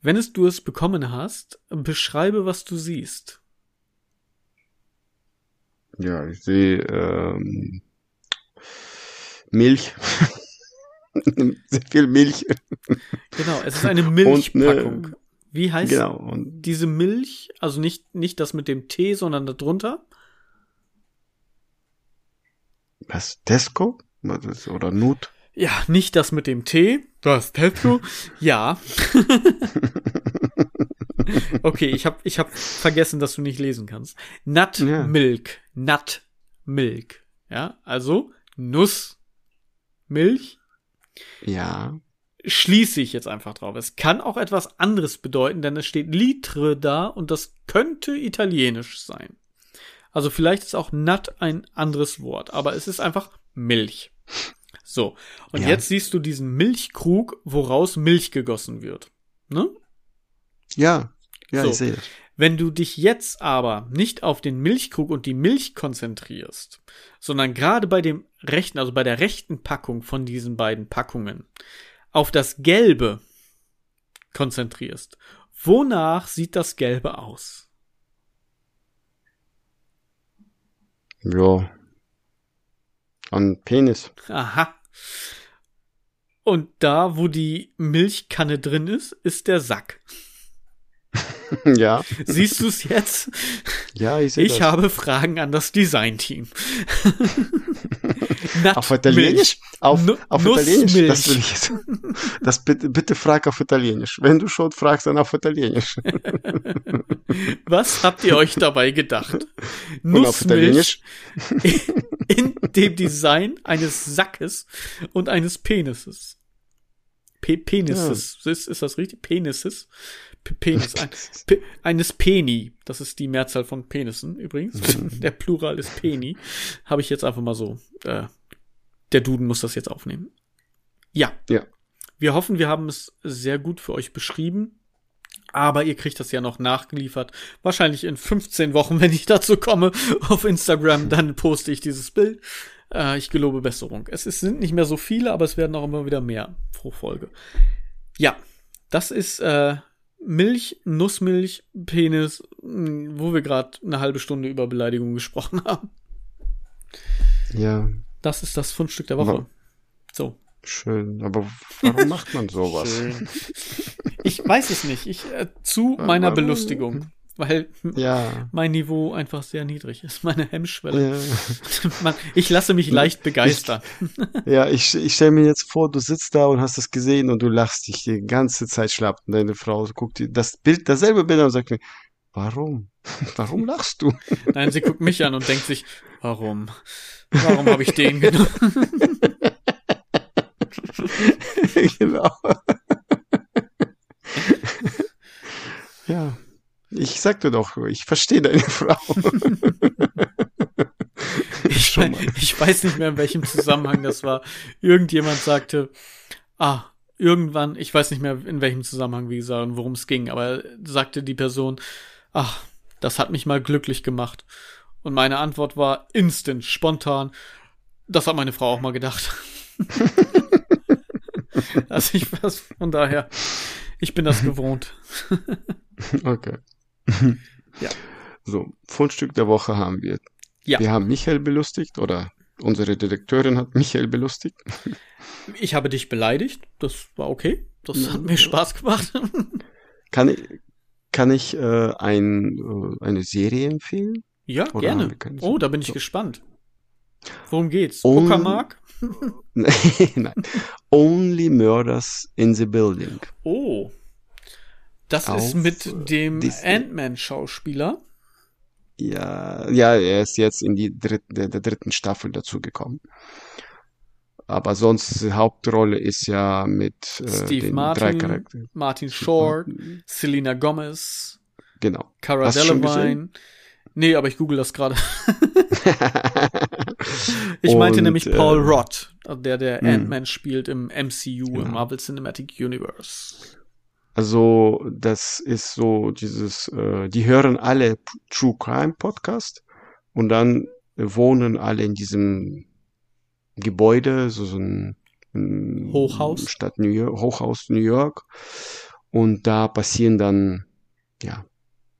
Wenn es du es bekommen hast, beschreibe, was du siehst. Ja, ich sehe ähm, Milch. (laughs) (laughs) Sehr viel Milch. Genau, es ist eine Milchpackung. Eine, Wie heißt genau, diese Milch? Also nicht, nicht das mit dem T, sondern darunter? Was? Tesco? Oder Nut? Ja, nicht das mit dem T. Das Tesco? (laughs) ja. (laughs) okay, ich habe ich hab vergessen, dass du nicht lesen kannst. Nut ja. Milk. Nut Milk. Ja, also Nuss Milch ja. Schließe ich jetzt einfach drauf. Es kann auch etwas anderes bedeuten, denn es steht Litre da und das könnte italienisch sein. Also vielleicht ist auch Nut ein anderes Wort, aber es ist einfach Milch. So, und ja. jetzt siehst du diesen Milchkrug, woraus Milch gegossen wird. Ne? Ja, ja, so. ich sehe das. Wenn du dich jetzt aber nicht auf den Milchkrug und die Milch konzentrierst, sondern gerade bei dem rechten, also bei der rechten Packung von diesen beiden Packungen, auf das Gelbe konzentrierst, wonach sieht das Gelbe aus? Ja. An Penis. Aha. Und da, wo die Milchkanne drin ist, ist der Sack. (laughs) ja. Siehst du es jetzt? Ja, ich sehe Ich das. habe Fragen an das Designteam. (laughs) Auf Italienisch? Auf, auf Italienisch? Das will ich jetzt. (laughs) Das bitte, bitte frag auf Italienisch. Wenn du schon fragst, dann auf Italienisch. Was habt ihr euch dabei gedacht? Nussmilch in dem Design eines Sackes und eines Penises. Pe Penises. Ist, ist das richtig? Penises? Penis. Ein, (laughs) Pe eines Peni. Das ist die Mehrzahl von Penissen übrigens. (laughs) Der Plural ist Peni. Habe ich jetzt einfach mal so. Äh, der Duden muss das jetzt aufnehmen. Ja. Ja. Wir hoffen, wir haben es sehr gut für euch beschrieben. Aber ihr kriegt das ja noch nachgeliefert. Wahrscheinlich in 15 Wochen, (laughs) wenn ich dazu komme, auf Instagram. Dann poste ich dieses Bild. Äh, ich gelobe Besserung. Es ist, sind nicht mehr so viele, aber es werden auch immer wieder mehr pro Folge. Ja, das ist äh, Milch, Nussmilch, Penis, mh, wo wir gerade eine halbe Stunde über Beleidigungen gesprochen (laughs) haben. Ja, Das ist das Fundstück der Woche. Aber- So. schön. Aber warum macht man sowas? (laughs) Schön. Ich weiß es nicht. Ich äh, zu meiner Warum? Belustigung, weil Ja. mein Niveau einfach sehr niedrig ist, meine Hemmschwelle. Ja, (laughs) ich lasse mich leicht begeistern. (laughs) ja ich, ich stelle mir jetzt vor, du sitzt da und hast das gesehen und du lachst dich die ganze Zeit schlapp und deine Frau guckt dir das Bild, dasselbe Bild an und sagt mir, warum? (laughs) Warum lachst du? Nein, sie guckt mich an und denkt sich, warum? Warum habe ich den genommen? genau. ja. Ich sagte doch, ich verstehe deine (laughs) Frau. Ich, ich weiß nicht mehr, in welchem Zusammenhang das war. Irgendjemand sagte, ah, irgendwann, ich weiß nicht mehr, in welchem Zusammenhang, wie gesagt, und worum es ging, aber sagte die Person, ach, das hat mich mal glücklich gemacht. Und meine Antwort war instant, spontan. Das hat meine Frau auch mal gedacht. (laughs) also ich weiß, von daher, ich bin das gewohnt. (laughs) Okay. (laughs) Ja. So, Fundstück der Woche haben wir. Ja. Wir haben Michael belustigt oder unsere Direktorin hat Michael belustigt. Ich habe dich beleidigt, das war okay. Das hat mir Spaß gemacht. (laughs) Kann ich, kann ich äh, ein, äh, eine Serie empfehlen? Ja, Oder gerne. Oh, da bin ich So. gespannt. Worum geht's? Um- Uckermark? (laughs) Nein. Only Murders in the Building. Oh. Das ist mit äh, dem. Ant-Man-Schauspieler. Ja, ja, er ist jetzt in die dritte, der, der dritten Staffel dazugekommen. Aber sonst die Hauptrolle ist ja mit äh, Steve den Martin, drei Charakteren. Martin Short, Selena Gomez, Genau. Cara Hast Delevingne. Nee, aber ich google das gerade. (laughs) Ich meinte Und, nämlich äh, Paul Rudd, der der hm. Ant-Man spielt im MCU, im Genau. Marvel Cinematic Universe. Also, das ist so dieses, äh, die hören alle True Crime Podcast und dann wohnen alle in diesem Gebäude, so, so ein, ein Hochhaus? Stadt New York, Hochhaus New York. Und da passieren dann, ja,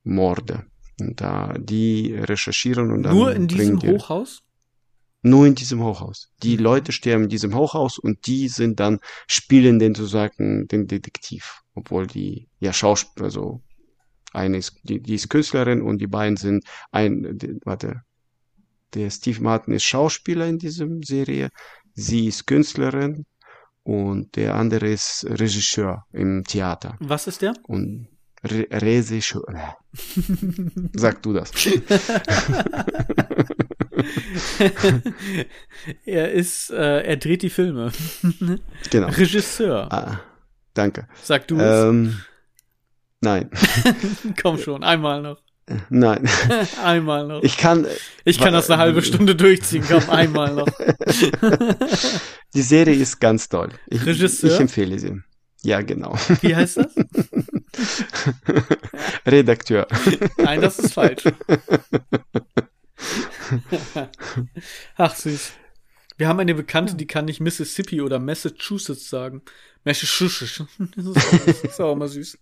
Morde. Und da, die recherchieren und dann Nur in diesem die, Hochhaus? nur in diesem Hochhaus. Die Mhm. Leute sterben in diesem Hochhaus und die sind dann, spielen den sozusagen den Detektiv. Obwohl die, ja, Schauspieler, also, eine ist, die, die ist Künstlerin und die beiden sind ein, die, warte, der Steve Martin ist Schauspieler in diesem Serie, sie ist Künstlerin und der andere ist Regisseur im Theater. Was ist der? Und Re Regisseur, (laughs) sag du das. (laughs) er ist, äh, er dreht die Filme. Genau. Regisseur. Ah, danke. Sag du es. Ähm, nein, (laughs) Komm schon, einmal noch. nein. (laughs) Einmal noch. Ich kann, Ich kann wa- das eine halbe Stunde durchziehen. Komm, einmal noch. (laughs) die Serie ist ganz toll. Ich, Regisseur? Ich empfehle sie. Ja, genau. Wie heißt das? Redakteur. Nein, das ist falsch. Ach, süß. Wir haben eine Bekannte, die kann nicht Mississippi oder Massachusetts sagen. Massachusetts. Das (laughs) ist auch, ist immer süß.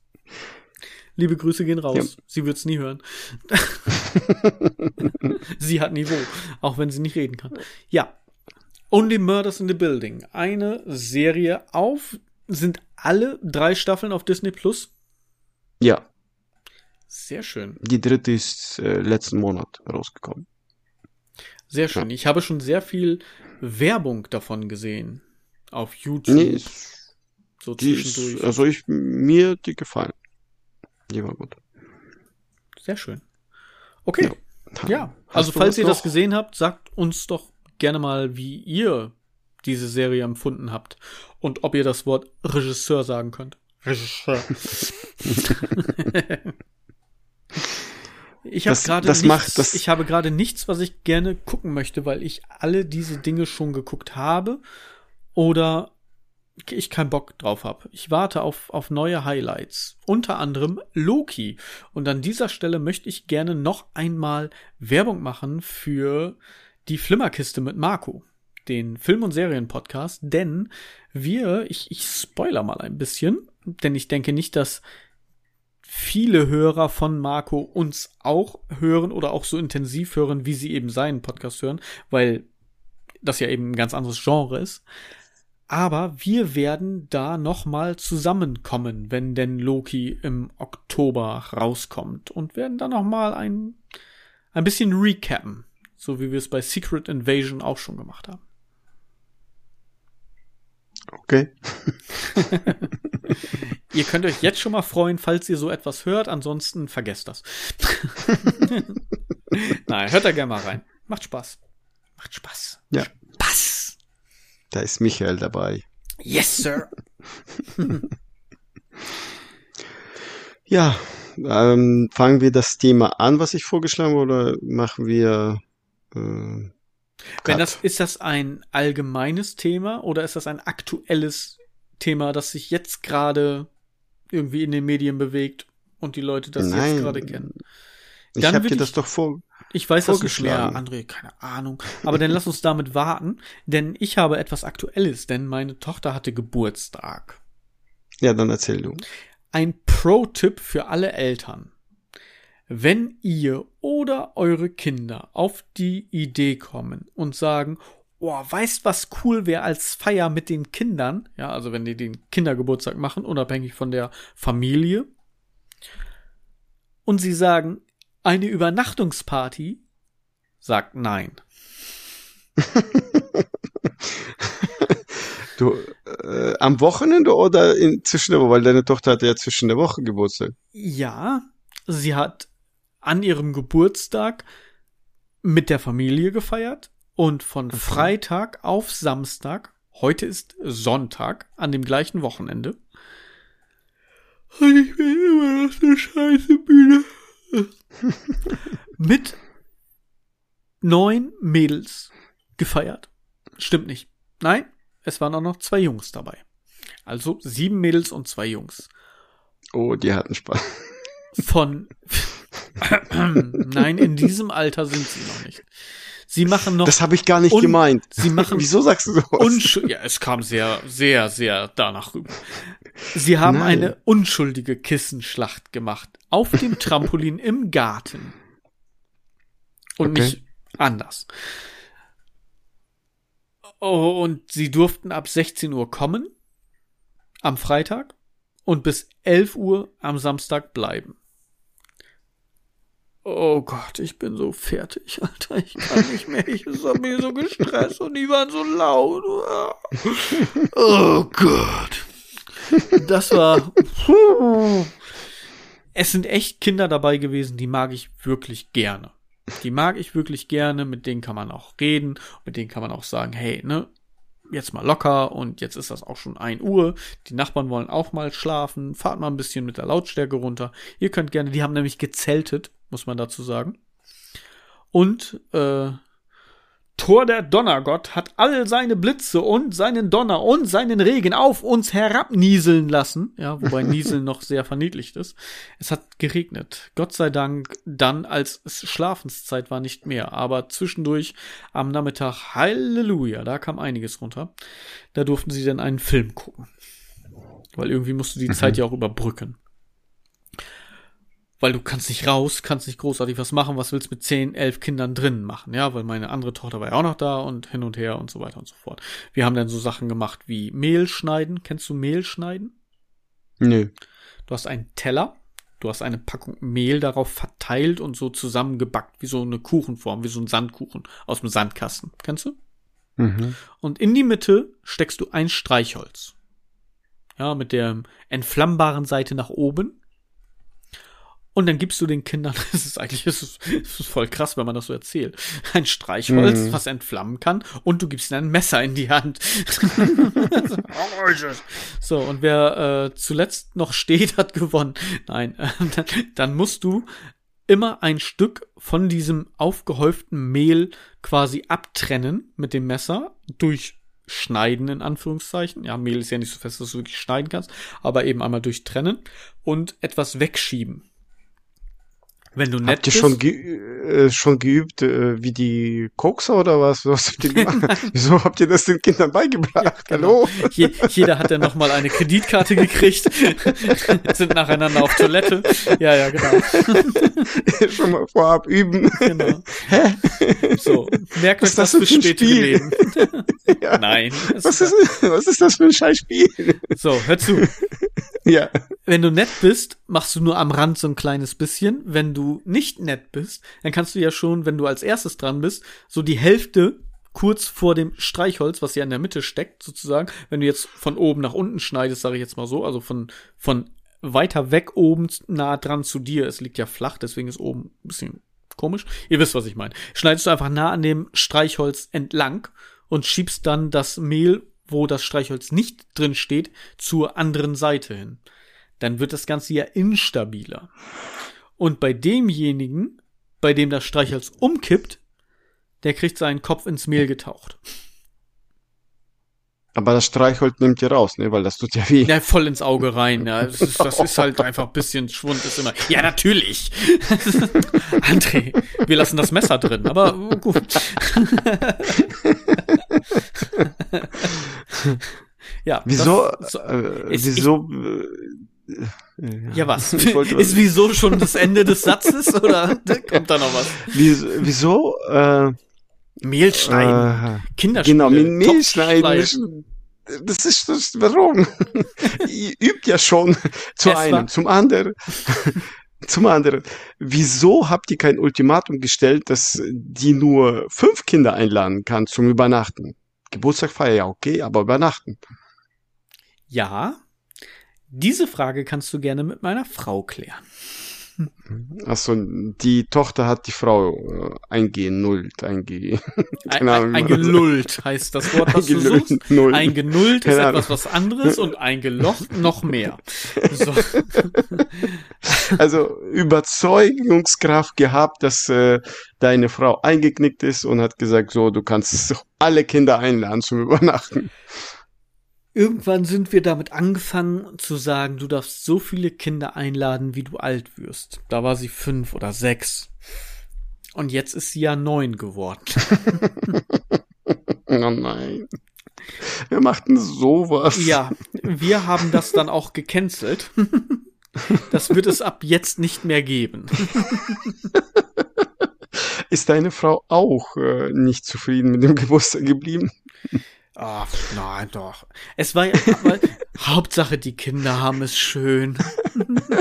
Liebe Grüße gehen raus. Ja. Sie wird's nie hören. (laughs) sie hat Niveau, auch wenn sie nicht reden kann. Ja. Only Murders in the Building. Eine Serie auf, sind alle drei Staffeln auf Disney Plus? Ja. Sehr schön. Die dritte ist äh, letzten Monat rausgekommen. Sehr schön. Ja. Ich habe schon sehr viel Werbung davon gesehen. Auf YouTube. Nee, so zwischendurch. Ist, also ich, mir die gefallen. Die war gut. Sehr schön. Okay. Ja. ja. Also falls ihr noch? das gesehen habt, sagt uns doch gerne mal, wie ihr diese Serie empfunden habt und ob ihr das Wort Regisseur sagen könnt. Regisseur. (laughs) ich habe gerade nichts, macht das ich habe gerade nichts, was ich gerne gucken möchte, weil ich alle diese Dinge schon geguckt habe oder ich keinen Bock drauf habe. Ich warte auf, auf neue Highlights. Unter anderem Loki. Und an dieser Stelle möchte ich gerne noch einmal Werbung machen für die Flimmerkiste mit Marco. Den Film- und Serienpodcast. Denn wir, ich, ich spoiler mal ein bisschen, denn ich denke nicht, dass viele Hörer von Marco uns auch hören oder auch so intensiv hören, wie sie eben seinen Podcast hören, weil das ja eben ein ganz anderes Genre ist. Aber wir werden da nochmal zusammenkommen, wenn denn Loki im Oktober rauskommt und werden dann nochmal ein, ein bisschen recappen. So wie wir es bei Secret Invasion auch schon gemacht haben. Okay. (laughs) ihr könnt euch jetzt schon mal freuen, falls ihr so etwas hört. Ansonsten vergesst das. (laughs) Nein, hört da gerne mal rein. Macht Spaß. Macht Spaß. Ja. Da ist Michael dabei. Yes, sir. (laughs) ja, ähm, fangen wir das Thema an, was ich vorgeschlagen habe, oder machen wir. Äh, Wenn das, ist das ein allgemeines Thema oder ist das ein aktuelles Thema, das sich jetzt gerade irgendwie in den Medien bewegt und die Leute das Nein. jetzt gerade kennen? Dann ich habe dir das doch vor, ich weiß das nicht mehr, André, keine Ahnung. Aber dann lass uns damit warten, denn ich habe etwas Aktuelles, denn meine Tochter hatte Geburtstag. Ja, dann erzähl du. Ein Pro-Tipp für alle Eltern. Wenn ihr oder eure Kinder auf die Idee kommen und sagen, oh, weißt was cool wäre als Feier mit den Kindern, ja, also wenn die den Kindergeburtstag machen, unabhängig von der Familie, und sie sagen, eine Übernachtungsparty sagt nein. (laughs) du, äh, am Wochenende oder in, zwischen der Woche? Weil deine Tochter hatte ja zwischen der Woche Geburtstag. Ja, sie hat an ihrem Geburtstag mit der Familie gefeiert und von okay. Freitag auf Samstag, heute ist Sonntag, an dem gleichen Wochenende. Und ich bin immer noch eine scheiße Bühne. (laughs) mit neun Mädels gefeiert. Stimmt nicht. Nein, es waren auch noch zwei Jungs dabei. Also sieben Mädels und zwei Jungs. Oh, die hatten Spaß. Von (laughs) Nein, in diesem Alter sind sie noch nicht. Sie machen noch. Das habe ich gar nicht gemeint. Sie machen. (laughs) Wieso sagst du sowas? Ja, es kam sehr, sehr, sehr danach rüber. Sie haben Nein. eine unschuldige Kissenschlacht gemacht. Auf dem Trampolin im Garten. Und okay. nicht anders. Oh, und sie durften ab 16 Uhr kommen. Am Freitag. Und bis 11 Uhr am Samstag bleiben. Oh Gott, ich bin so fertig, (laughs) Alter. Ich kann nicht mehr. Ich hab mich so gestresst und die waren so laut. (laughs) Oh Gott. Das war. Es sind echt Kinder dabei gewesen, die mag ich wirklich gerne. Die mag ich wirklich gerne, mit denen kann man auch reden, mit denen kann man auch sagen, hey, ne, jetzt mal locker und jetzt ist das auch schon ein Uhr. Die Nachbarn wollen auch mal schlafen. Fahrt mal ein bisschen mit der Lautstärke runter. Ihr könnt gerne, die haben nämlich gezeltet, muss man dazu sagen. Und äh, Tor der Donnergott hat all seine Blitze und seinen Donner und seinen Regen auf uns herabnieseln lassen. Ja, wobei (laughs) Nieseln noch sehr verniedlicht ist. Es hat geregnet. Gott sei Dank dann, als es Schlafenszeit war, nicht mehr. Aber zwischendurch am Nachmittag, Halleluja, da kam einiges runter. Da durften sie dann einen Film gucken. Weil irgendwie musst du die mhm. Zeit ja auch überbrücken weil du kannst nicht raus, kannst nicht großartig was machen, was willst mit zehn, elf Kindern drinnen machen, ja, weil meine andere Tochter war ja auch noch da und hin und her und so weiter und so fort. Wir haben dann so Sachen gemacht wie Mehl schneiden. Kennst du Mehl schneiden? Nö. Du hast einen Teller, du hast eine Packung Mehl darauf verteilt und so zusammengebackt, wie so eine Kuchenform, wie so ein Sandkuchen aus dem Sandkasten. Kennst du? Mhm. Und in die Mitte steckst du ein Streichholz. Ja, mit der entflammbaren Seite nach oben und dann gibst du den Kindern, (laughs) das ist eigentlich, das ist, das ist voll krass, wenn man das so erzählt, ein Streichholz, mm. was entflammen kann, und du gibst ihnen ein Messer in die Hand. (laughs) so, und wer äh, zuletzt noch steht, hat gewonnen. Nein, äh, (laughs) dann, dann musst du immer ein Stück von diesem aufgehäuften Mehl quasi abtrennen mit dem Messer durch Schneiden in Anführungszeichen. Ja, Mehl ist ja nicht so fest, dass du wirklich schneiden kannst, aber eben einmal durchtrennen und etwas wegschieben. Wenn du nett habt ihr schon, ge äh, schon geübt, äh, wie die Kokser oder was? Was habt ihr gemacht? (laughs) Wieso habt ihr das den Kindern beigebracht? Ja, genau. Hallo? Je jeder hat dann nochmal eine Kreditkarte gekriegt, (laughs) sind nacheinander auf Toilette. Ja, ja, genau. (laughs) schon mal vorab üben. Genau. Hä? So, merkt euch das, das für spätere Leben. ja. Nein. Was ist, was ist das für ein Scheißspiel? So, hör zu. Ja. Wenn du nett bist, machst du nur am Rand so ein kleines bisschen. Wenn du nicht nett bist, dann kannst du ja schon, wenn du als erstes dran bist, so die Hälfte kurz vor dem Streichholz, was ja in der Mitte steckt, sozusagen. Wenn du jetzt von oben nach unten schneidest, sage ich jetzt mal so, also von, von weiter weg oben nah dran zu dir. Es liegt ja flach, deswegen ist oben ein bisschen komisch. Ihr wisst, was ich meine. Schneidest du einfach nah an dem Streichholz entlang und schiebst dann das Mehl wo das Streichholz nicht drin steht, zur anderen Seite hin. Dann wird das Ganze ja instabiler. Und bei demjenigen, bei dem das Streichholz umkippt, der kriegt seinen Kopf ins Mehl getaucht. Aber das Streichholz nimmt ihr raus, ne? Weil das tut ja weh. Ja, voll ins Auge rein. Ja. Das, ist, das ist halt einfach ein bisschen Schwund ist immer. Ja, natürlich. (laughs) André, wir lassen das Messer drin, aber gut. (laughs) ja. Wieso? Das, so, äh, wieso? Ich, äh, ja, (laughs) was? ist wieso schon das Ende des Satzes oder (laughs) kommt da noch was? Wieso? Äh, Mehl schneiden. Äh, Kinderspiele. Genau, Mehl schneiden. Das ist das, warum? (laughs) Ihr übt ja schon zu es einem. Zum anderen, zum anderen, wieso habt ihr kein Ultimatum gestellt, dass die nur fünf Kinder einladen kann zum Übernachten? Geburtstagfeier ja okay, aber übernachten. Ja, diese Frage kannst du gerne mit meiner Frau klären. Achso, die Tochter hat die Frau äh, eingenullt, einge... (laughs) Keine Ahnung, eingelullt heißt das Wort, was du suchst. Null. Eingenullt ist etwas was anderes und eingelocht noch mehr. So. (laughs) Also Überzeugungskraft gehabt, dass äh, deine Frau eingeknickt ist und hat gesagt, so, du kannst alle Kinder einladen zum Übernachten. Irgendwann sind wir damit angefangen zu sagen, du darfst so viele Kinder einladen, wie du alt wirst. Da war sie fünf oder sechs. Und jetzt ist sie ja neun geworden. (laughs) oh nein. Wir machten sowas. Ja, wir haben das dann auch gecancelt. Das wird es ab jetzt nicht mehr geben. Ist deine Frau auch äh, nicht zufrieden mit dem Geburtstag geblieben? (laughs) Ach, nein, doch. Es war ja, (laughs) Hauptsache die Kinder haben es schön. (laughs)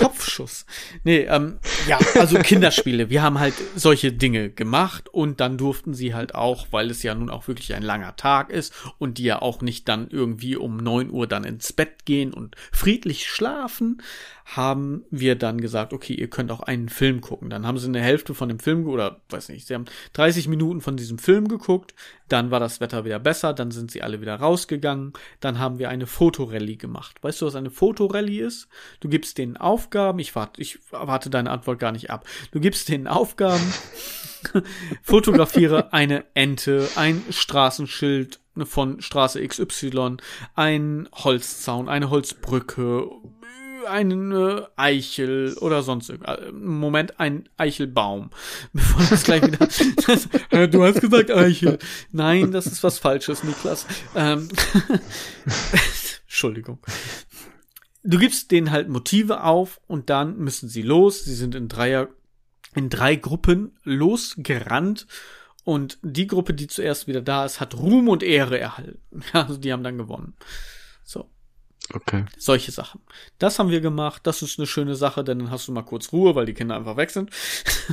Kopfschuss. Nee, ähm, ja, also Kinderspiele. Wir haben halt solche Dinge gemacht und dann durften sie halt auch, weil es ja nun auch wirklich ein langer Tag ist und die ja auch nicht dann irgendwie um neun Uhr dann ins Bett gehen und friedlich schlafen, haben wir dann gesagt, okay, ihr könnt auch einen Film gucken. Dann haben sie eine Hälfte von dem Film oder weiß nicht, sie haben 30 Minuten von diesem Film geguckt, dann war das Wetter wieder besser, dann sind sie alle wieder rausgegangen, dann haben wir eine Fotorallye gemacht. Weißt du, was eine Fotorallye ist? Du gibst denen Aufgaben, ich war, ich erwarte deine Antwort gar nicht ab. Du gibst denen Aufgaben, (laughs) fotografiere eine Ente, ein Straßenschild von Straße XY, ein Holzzaun, eine Holzbrücke, eine Eichel oder sonst irgendwas. Äh, Moment, ein Eichelbaum. (laughs) Bevor das gleich wieder. (laughs) Äh, du hast gesagt Eichel. Nein, das ist was Falsches, Niklas. Ähm, (laughs) Entschuldigung. Du gibst denen halt Motive auf und dann müssen sie los. Sie sind in Dreier, in drei Gruppen losgerannt und die Gruppe, die zuerst wieder da ist, hat Ruhm und Ehre erhalten. Also die haben dann gewonnen. So. Okay. Solche Sachen. Das haben wir gemacht. Das ist eine schöne Sache, denn dann hast du mal kurz Ruhe, weil die Kinder einfach weg sind.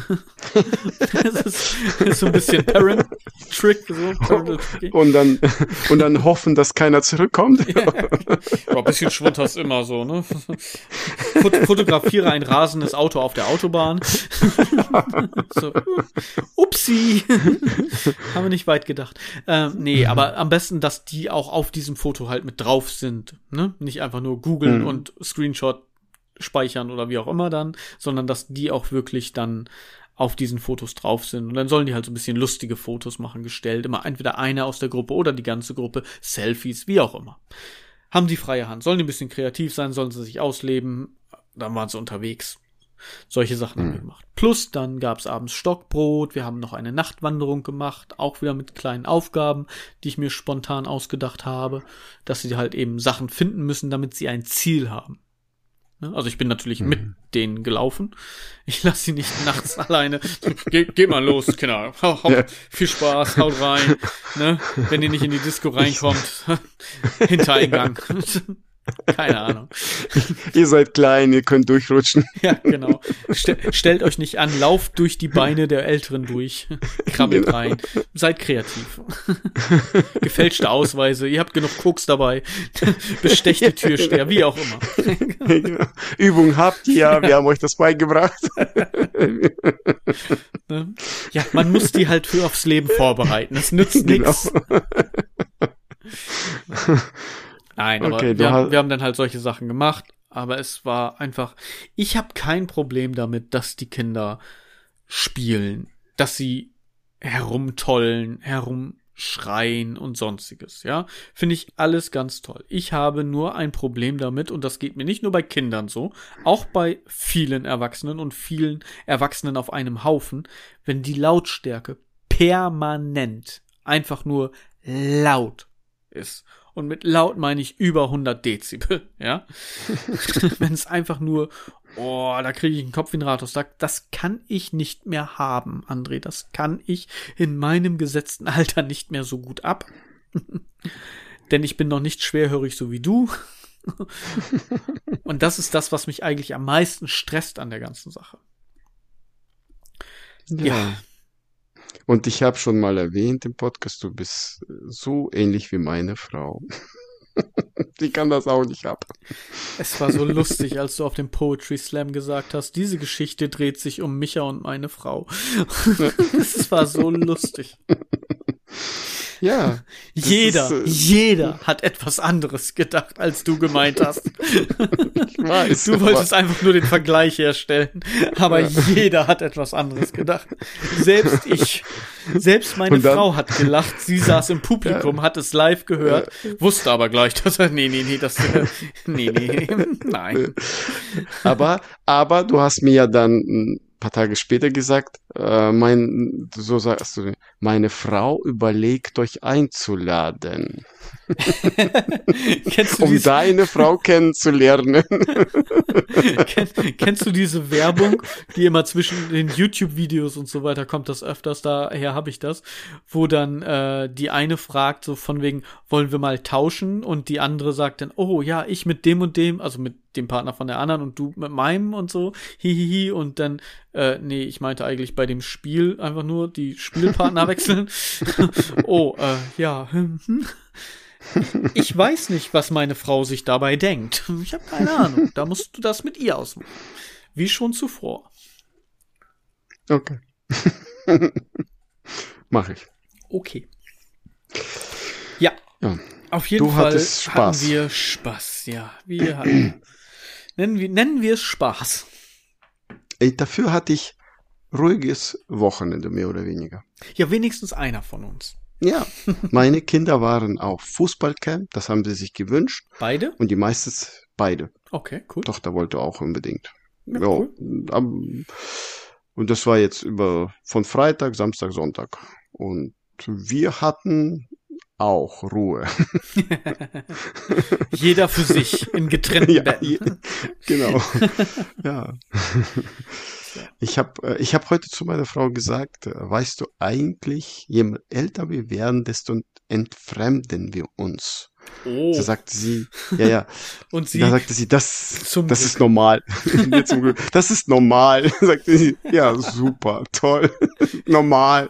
(laughs) das, ist, das ist so ein bisschen Parent-Trick. So, und, dann, und dann hoffen, dass keiner zurückkommt. ja, ein bisschen Schwund hast immer so, ne? Fotografiere ein rasendes Auto auf der Autobahn. so. Upsi. haben wir nicht weit gedacht. Ähm, nee, aber am besten, dass die auch auf diesem Foto halt mit drauf sind. Ne? Nicht einfach nur googeln mhm. und Screenshot speichern oder wie auch immer dann, sondern dass die auch wirklich dann auf diesen Fotos drauf sind. Und dann sollen die halt so ein bisschen lustige Fotos machen, gestellt. Immer entweder einer aus der Gruppe oder die ganze Gruppe, Selfies, wie auch immer. Haben die freie Hand. Sollen die ein bisschen kreativ sein, sollen sie sich ausleben. Dann waren sie unterwegs. Solche Sachen mhm. haben wir gemacht. Plus dann gab's abends Stockbrot, wir haben noch eine Nachtwanderung gemacht, auch wieder mit kleinen Aufgaben, die ich mir spontan ausgedacht habe, dass sie halt eben Sachen finden müssen, damit sie ein Ziel haben. Ne? Also ich bin natürlich mhm. mit denen gelaufen. Ich lasse sie nicht nachts (laughs) alleine. Ge geht mal los, Kinder. Hau, hau, ja. Viel Spaß, haut rein. Ne? Wenn ihr nicht in die Disco reinkommt, (laughs) Hintereingang. Keine Ahnung. (laughs) ihr seid klein, ihr könnt durchrutschen. (laughs) Ja, genau. Stel, stellt euch nicht an, lauft durch die Beine der Älteren durch. (laughs) Krabbelt genau. rein. Seid kreativ. Gefälschte Ausweise, ihr habt genug Koks dabei. Bestecht die Türsteher, wie auch immer. Genau. Übung habt ihr, wir haben euch das beigebracht. Ne? Ja, man muss die halt für aufs Leben vorbereiten. Das nützt genau. nichts. Nein, aber okay, wir, haben, wir haben dann halt solche Sachen gemacht. Aber es war einfach, ich habe kein Problem damit, dass die Kinder spielen, dass sie herumtollen, herumschreien und sonstiges, ja. Finde ich alles ganz toll. Ich habe nur ein Problem damit, und das geht mir nicht nur bei Kindern so, auch bei vielen Erwachsenen und vielen Erwachsenen auf einem Haufen, wenn die Lautstärke permanent einfach nur laut ist und mit laut meine ich über 100 Dezibel, (laughs) ja. (laughs) Wenn es einfach nur, oh, da kriege ich einen Kopf in Rathaus sagt, das kann ich nicht mehr haben, André, das kann ich in meinem gesetzten (laughs) Alter nicht mehr so gut ab. Denn ich bin noch nicht schwerhörig so wie du. und das ist das, was mich eigentlich am meisten stresst an der ganzen Sache. ja. ja. Und ich habe schon mal erwähnt im Podcast, du bist so ähnlich wie meine Frau. (laughs) Die kann das auch nicht ab. Es war so lustig, als du auf dem Poetry Slam gesagt hast, diese Geschichte dreht sich um Micha und meine Frau. (laughs) Es war so lustig. Ja. (laughs) Jeder, ist, äh, jeder hat etwas anderes gedacht, als du gemeint hast. (laughs) Ich weiß, du wolltest aber... einfach nur den Vergleich herstellen, aber ja. jeder hat etwas anderes gedacht. Selbst ich. Selbst meine dann, Frau hat gelacht. Sie saß im Publikum, ja. hat es live gehört, wusste aber gleich, dass er, nee, nee, nee, das, nee, nee, (laughs) nein. Aber, aber du hast mir ja dann paar Tage später gesagt, äh, mein, so sagst du, meine Frau überlegt euch einzuladen. (laughs) um deine Frau kennenzulernen. (laughs) Kenn, kennst du diese Werbung, die immer zwischen den YouTube-Videos und so weiter kommt, das öfters, daher habe ich das, wo dann äh, die eine fragt, so von wegen, wollen wir mal tauschen? Und die andere sagt dann, oh ja, ich mit dem und dem, also mit dem Partner von der anderen und du mit meinem und so, hihihi, und dann, äh, nee, ich meinte eigentlich bei dem Spiel einfach nur die Spielpartner (laughs) wechseln. (laughs) oh, äh, ja. Ich weiß nicht, was meine Frau sich dabei denkt. Ich habe keine Ahnung. Da musst du das mit ihr ausmachen. Wie schon zuvor. Okay. (laughs) Mach ich. Okay. Ja. ja. Auf jeden du Fall Spaß. hatten wir Spaß. Ja, wir hatten, (clears throat) nennen wir nennen wir es Spaß. ey, dafür hatte ich ruhiges Wochenende, mehr oder weniger. Ja, wenigstens einer von uns. Ja, meine Kinder waren auf Fußballcamp, das haben sie sich gewünscht. Beide? Und die meistens beide. Okay, cool. Tochter wollte auch unbedingt. Ja, Ja, cool. am- und das war jetzt über von Freitag, Samstag, Sonntag. Und wir hatten auch Ruhe. (laughs) Jeder für sich in getrennten Ja, Betten. je- genau. (laughs) ja. Ich habe ich hab heute zu meiner Frau gesagt, äh, weißt du eigentlich, je älter wir werden, desto entfremden wir uns. Oh. Da sagte sie, ja, ja, (laughs) Und sie da sagte sie, das, Zum das Glück. ist normal. (laughs) (laughs) Ja. Das ist normal, sagte sie. Ja, super, toll, normal.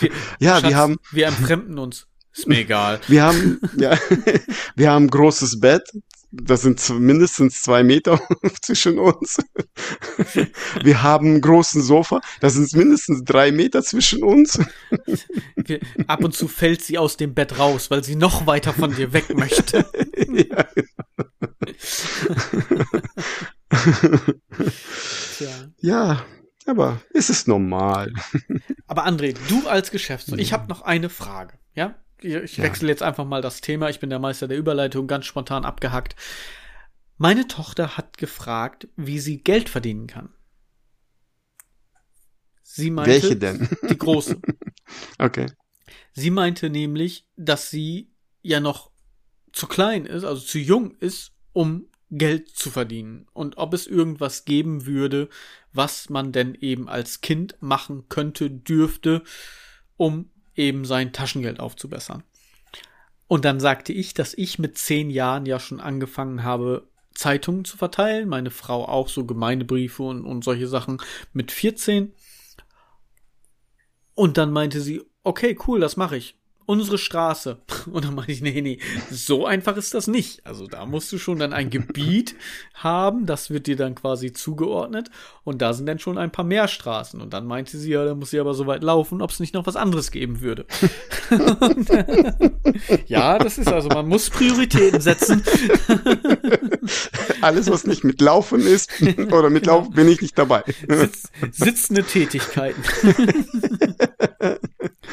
Wir- Ja, Schatz, wir haben, wir entfremden uns. Ist mir egal. wir haben, ja, wir haben ein großes Bett. Das sind mindestens zwei Meter (laughs) zwischen uns. (laughs) Wir haben einen großen Sofa. Das sind mindestens drei Meter zwischen uns. Wir, ab und zu fällt sie aus dem Bett raus, weil sie noch weiter von dir weg möchte. (laughs) Ja. Tja. ja, aber es ist normal. Aber André, du als Geschäftsführer, ich habe noch eine Frage. Ja, ich, wechsle jetzt einfach mal das Thema. Ich bin der Meister der Überleitung, ganz spontan abgehackt. Meine Tochter hat gefragt, wie sie Geld verdienen kann. Sie meinte, Welche denn? Die große. (laughs) Okay. Sie meinte nämlich, dass sie ja noch zu klein ist, also zu jung ist, um Geld zu verdienen. Und ob es irgendwas geben würde, was man denn eben als Kind machen könnte, dürfte, um eben sein Taschengeld aufzubessern. Und dann sagte ich, dass ich mit zehn Jahren ja schon angefangen habe, Zeitungen zu verteilen, meine Frau auch so Gemeindebriefe und, und solche Sachen mit 14. Und dann meinte sie, okay, cool, das mache ich. Unsere Straße. (laughs) Und dann meinte ich, nee, nee, so einfach ist das nicht. Also da musst du schon dann ein Gebiet (laughs) haben, das wird dir dann quasi zugeordnet. Und da sind dann schon ein paar mehr Straßen. Und dann meinte sie, ja, da muss sie aber so weit laufen, ob es nicht noch was anderes geben würde. Und, (laughs) ja, das ist also, man muss Prioritäten setzen. Alles, was nicht mit Laufen ist oder mit Laufen, bin ich nicht dabei. Sitz, sitzende Tätigkeiten.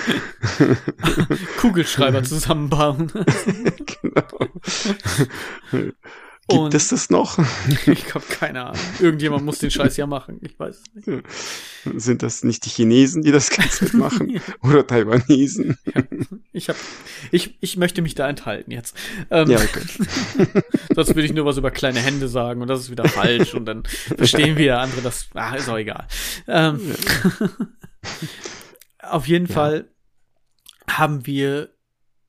(laughs) Kugelschreiber zusammenbauen. (laughs) genau. Gibt Und- es das noch? (laughs) Ich habe keine Ahnung. Irgendjemand muss den Scheiß ja machen. Ich weiß es nicht. Sind das nicht die Chinesen, die das Ganze mitmachen? Oder Taiwanesen? Ich, hab, ich, ich möchte mich da enthalten jetzt. Ähm, Ja, okay. Sonst würde ich nur was über kleine Hände sagen und das ist wieder falsch und dann verstehen wieder andere das. Ah, ist auch egal. Ähm, auf jeden Ja. Fall haben wir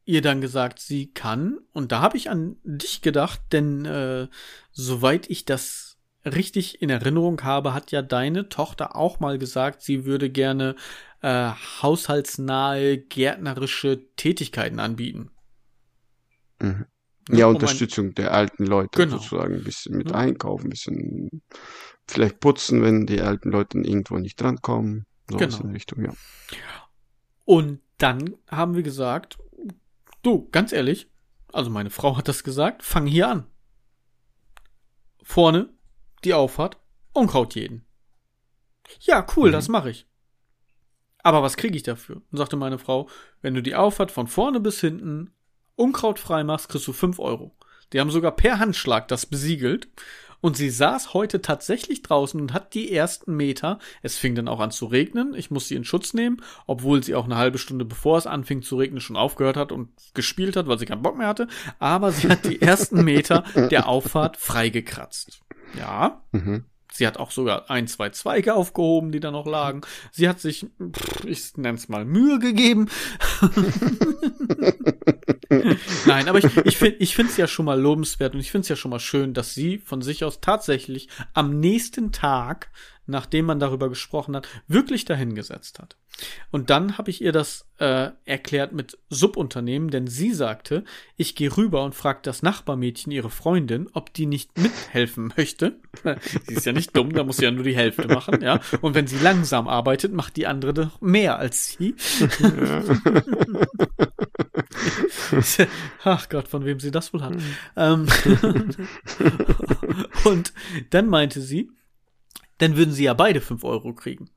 ihr dann gesagt, sie kann. Und da habe ich an dich gedacht, denn äh, soweit ich das richtig in Erinnerung habe, hat ja deine Tochter auch mal gesagt, sie würde gerne äh, haushaltsnahe, gärtnerische Tätigkeiten anbieten. Mhm. Ne, Ja, um Unterstützung der alten Leute Genau. sozusagen. Ein bisschen mit Ja. einkaufen, ein bisschen vielleicht putzen, wenn die alten Leute irgendwo nicht drankommen. So Genau. in Richtung, ja. Und dann haben wir gesagt, du, ganz ehrlich, also meine Frau hat das gesagt, fang hier an. Vorne die Auffahrt, Unkraut jeden. Ja, cool, Mhm. das mache ich. Aber was kriege ich dafür? Und sagte meine Frau, wenn du die Auffahrt von vorne bis hinten unkrautfrei machst, kriegst du 5 Euro. Die haben sogar per Handschlag das besiegelt. Und sie saß heute tatsächlich draußen und hat die ersten Meter, es fing dann auch an zu regnen, ich musste sie in Schutz nehmen, obwohl sie auch eine halbe Stunde bevor es anfing zu regnen schon aufgehört hat und gespielt hat, weil sie keinen Bock mehr hatte, aber sie hat die (laughs) ersten Meter der Auffahrt freigekratzt. Ja, Mhm. Sie hat auch sogar ein, zwei Zweige aufgehoben, die da noch lagen. Sie hat sich, ich nenn's mal, Mühe gegeben. (laughs) Nein, aber ich, ich finde ich find's ja schon mal lobenswert und ich find's ja schon mal schön, dass sie von sich aus tatsächlich am nächsten Tag, nachdem man darüber gesprochen hat, wirklich dahingesetzt hat. Und dann habe ich ihr das äh, erklärt mit Subunternehmen, denn sie sagte, ich gehe rüber und frage das Nachbarmädchen, ihre Freundin, ob die nicht mithelfen möchte. (laughs) sie ist ja nicht dumm, da muss sie ja nur die Hälfte machen, ja. Und wenn sie langsam arbeitet, macht die andere doch mehr als sie. (laughs) (laughs) Ach Gott, von wem sie das wohl hat. Ähm, (laughs) und dann meinte sie, dann würden sie ja beide fünf Euro kriegen.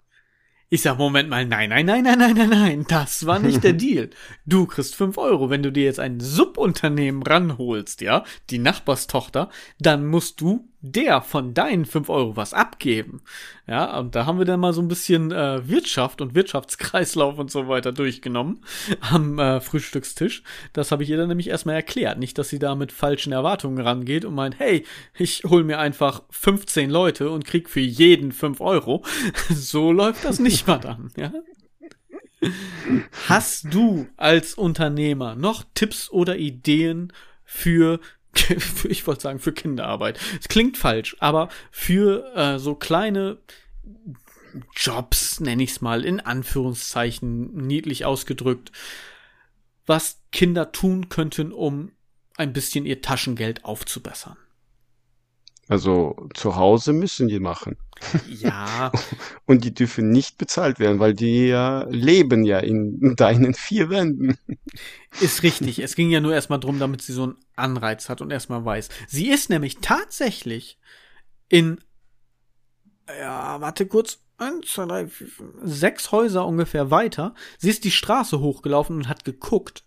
Ich sag, Moment mal, nein, nein, nein, nein, nein, nein, nein, das war nicht der (laughs) Deal. Du kriegst fünf Euro. Wenn du dir jetzt ein Subunternehmen ranholst, ja, die Nachbarstochter, dann musst du der von deinen fünf Euro was abgeben. Ja, und da haben wir dann mal so ein bisschen äh, Wirtschaft und Wirtschaftskreislauf und so weiter durchgenommen (laughs) am äh, Frühstückstisch. Das habe ich ihr dann nämlich erstmal erklärt. Nicht, dass sie da mit falschen Erwartungen rangeht und meint, hey, ich hol mir einfach 15 Leute und krieg für jeden fünf Euro. (laughs) so läuft das nicht, Madame. Ja? Hast du als Unternehmer noch Tipps oder Ideen für (laughs) ich wollte sagen, für Kinderarbeit. Es klingt falsch, aber für äh, so kleine Jobs, nenne ich es mal, in Anführungszeichen, niedlich ausgedrückt, was Kinder tun könnten, um ein bisschen ihr Taschengeld aufzubessern. Also zu Hause müssen die machen. Ja. (laughs) Und die dürfen nicht bezahlt werden, weil die ja leben ja in deinen vier Wänden. Ist richtig. Es ging ja nur erstmal drum, damit sie so einen Anreiz hat und erstmal weiß. Sie ist nämlich tatsächlich in, ja, warte kurz, eins, zwei, drei, vier, sechs Häuser ungefähr weiter. Sie ist die Straße hochgelaufen und hat geguckt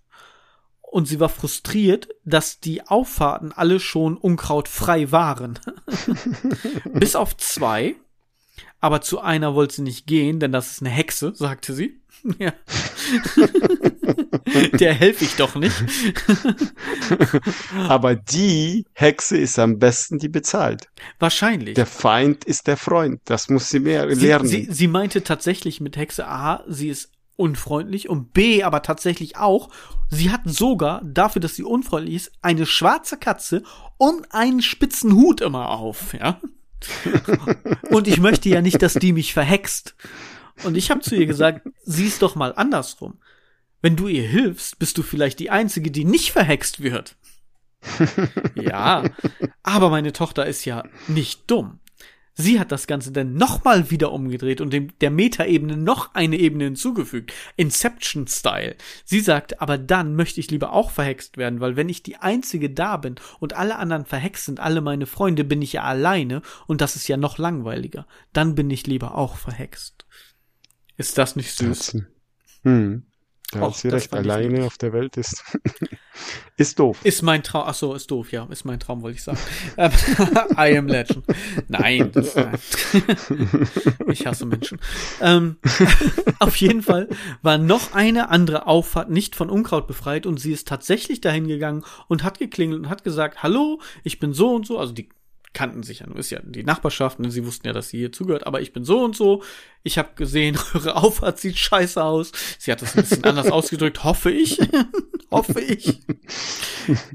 und sie war frustriert, dass die Auffahrten alle schon unkrautfrei waren. (laughs) Bis auf zwei. Aber zu einer wollte sie nicht gehen, denn das ist eine Hexe, sagte sie. (laughs) ja. (laughs) Der helfe ich doch nicht. Aber die Hexe ist am besten, die bezahlt. Wahrscheinlich. Der Feind ist der Freund. Das muss sie mehr lernen. Sie, sie meinte tatsächlich mit Hexe, A, sie ist unfreundlich und B, aber tatsächlich auch, sie hat sogar, dafür, dass sie unfreundlich ist, eine schwarze Katze und einen spitzen Hut immer auf, ja. (laughs) und ich möchte ja nicht, dass die mich verhext. Und ich habe zu ihr gesagt, sieh's doch mal andersrum. Wenn du ihr hilfst, bist du vielleicht die Einzige, die nicht verhext wird. (laughs) ja, aber meine Tochter ist ja nicht dumm. Sie hat das Ganze dann nochmal wieder umgedreht und dem, der Metaebene noch eine Ebene hinzugefügt. Inception-Style. Sie sagt, aber dann möchte ich lieber auch verhext werden, weil wenn ich die Einzige da bin und alle anderen verhext sind, alle meine Freunde, bin ich ja alleine und das ist ja noch langweiliger. Dann bin ich lieber auch verhext. Ist das nicht süß? Hm. Da hat sie recht, alleine auf der Welt ist. (laughs) ist doof. Ist mein Traum. Ach so, ist doof, ja. Ist mein Traum, wollte ich sagen. Ähm, (laughs) I am Legend. Nein, das, nein. (laughs) ich hasse Menschen. Ähm, auf jeden Fall war noch eine andere Auffahrt nicht von Unkraut befreit und sie ist tatsächlich dahin gegangen und hat geklingelt und hat gesagt, hallo, ich bin so und so, also die kannten sich ja nur, ist ja die Nachbarschaft, ne? sie wussten ja, dass sie hier zugehört, aber ich bin so und so. Ich habe gesehen, (laughs) eure Auffahrt sieht scheiße aus. Sie hat das ein bisschen anders (laughs) ausgedrückt, hoffe ich. (laughs) hoffe ich.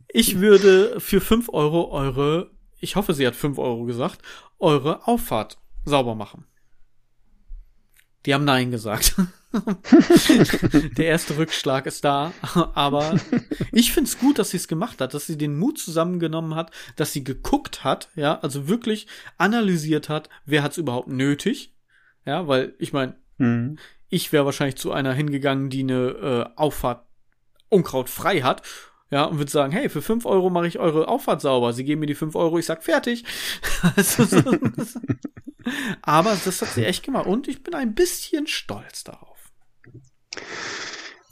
Ich würde für fünf Euro eure, ich hoffe, sie hat fünf Euro gesagt, eure Auffahrt sauber machen. Die haben Nein gesagt. (laughs) der erste Rückschlag ist da, aber ich find's gut, dass sie es gemacht hat, dass sie den Mut zusammengenommen hat, dass sie geguckt hat, ja, also wirklich analysiert hat, wer hat's überhaupt nötig, ja, weil ich meine, mhm. ich wäre wahrscheinlich zu einer hingegangen, die eine äh, Auffahrt Unkraut frei hat ja, und würde sagen, hey, für fünf Euro mache ich eure Auffahrt sauber. Sie geben mir die fünf Euro, ich sag fertig. (laughs) also, so, aber das hat sie echt gemacht und ich bin ein bisschen stolz darauf.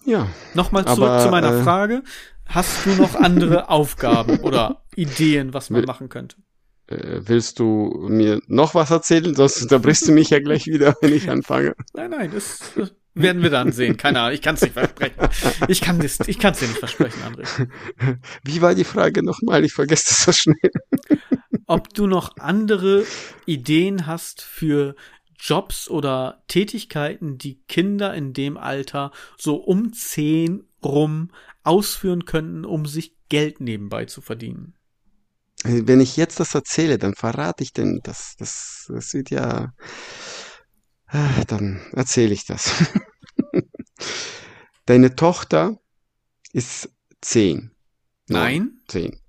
Ja. Nochmal zurück aber, zu meiner äh, Frage. Hast du noch andere (laughs) Aufgaben oder Ideen, was man will, machen könnte? Äh, willst du mir noch was erzählen? Sonst unterbrichst du mich ja gleich wieder, wenn ich anfange. Nein, nein, das, das werden wir dann sehen. Keine Ahnung, ich kann es nicht versprechen. Ich kann es ich kann's dir nicht versprechen, André. (laughs) Wie war die Frage nochmal? Ich vergesse das so schnell. (laughs) Ob du noch andere Ideen hast für Jobs oder Tätigkeiten, die Kinder in dem Alter so um zehn rum ausführen könnten, um sich Geld nebenbei zu verdienen. Wenn ich jetzt das erzähle, dann verrate ich denn, das, das, das sieht ja, ah, dann erzähle ich das. (laughs) Deine Tochter ist zehn. Nein. Zehn.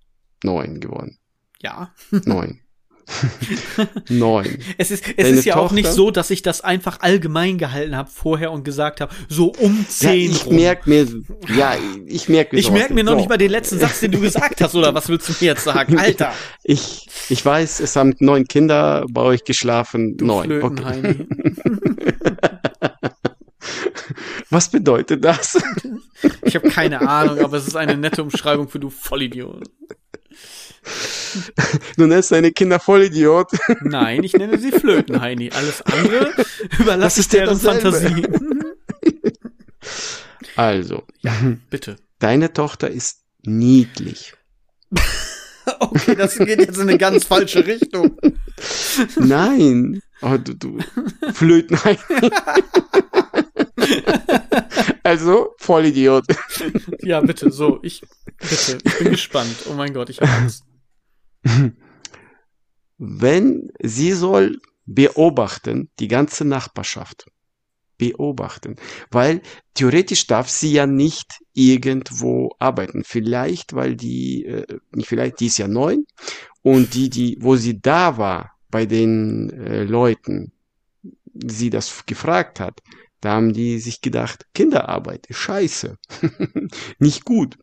Neun geworden. Ja. Neun. (laughs) Neun. Es ist, es Deine ist ja auch nicht Tochter? so, dass ich das einfach allgemein gehalten habe vorher und gesagt habe, so um Ja, zehn ich rum. merk mir, ja, ich merk mir ich merke mir noch So. nicht mal den letzten Satz, den du gesagt hast, oder was willst du mir jetzt sagen? (laughs) Alter, Ich, ich weiß, es haben neun Kinder bei euch geschlafen. du neun. Okay. (laughs) Was bedeutet das? Ich habe keine Ahnung, aber es ist eine nette Umschreibung für du Vollidiot. Du nennst deine Kinder Vollidiot. Nein, ich nenne sie Flötenheini. Alles andere überlasse ich ja deren. Fantasie. Also, Bitte. deine Tochter ist niedlich. Okay, das geht jetzt in eine ganz falsche Richtung. Nein. Oh, du, du. Flötenheim. also, Vollidiot. Ja, bitte, so, ich, bitte, ich bin gespannt. Oh mein Gott, ich habe Angst. Wenn sie soll beobachten, die ganze Nachbarschaft beobachten, weil theoretisch darf sie ja nicht irgendwo arbeiten. Vielleicht, weil die, äh, nicht vielleicht, die ist ja neun und die, die, wo sie da war bei den äh, Leuten, sie das gefragt hat, da haben die sich gedacht, Kinderarbeit scheiße, (laughs) nicht gut.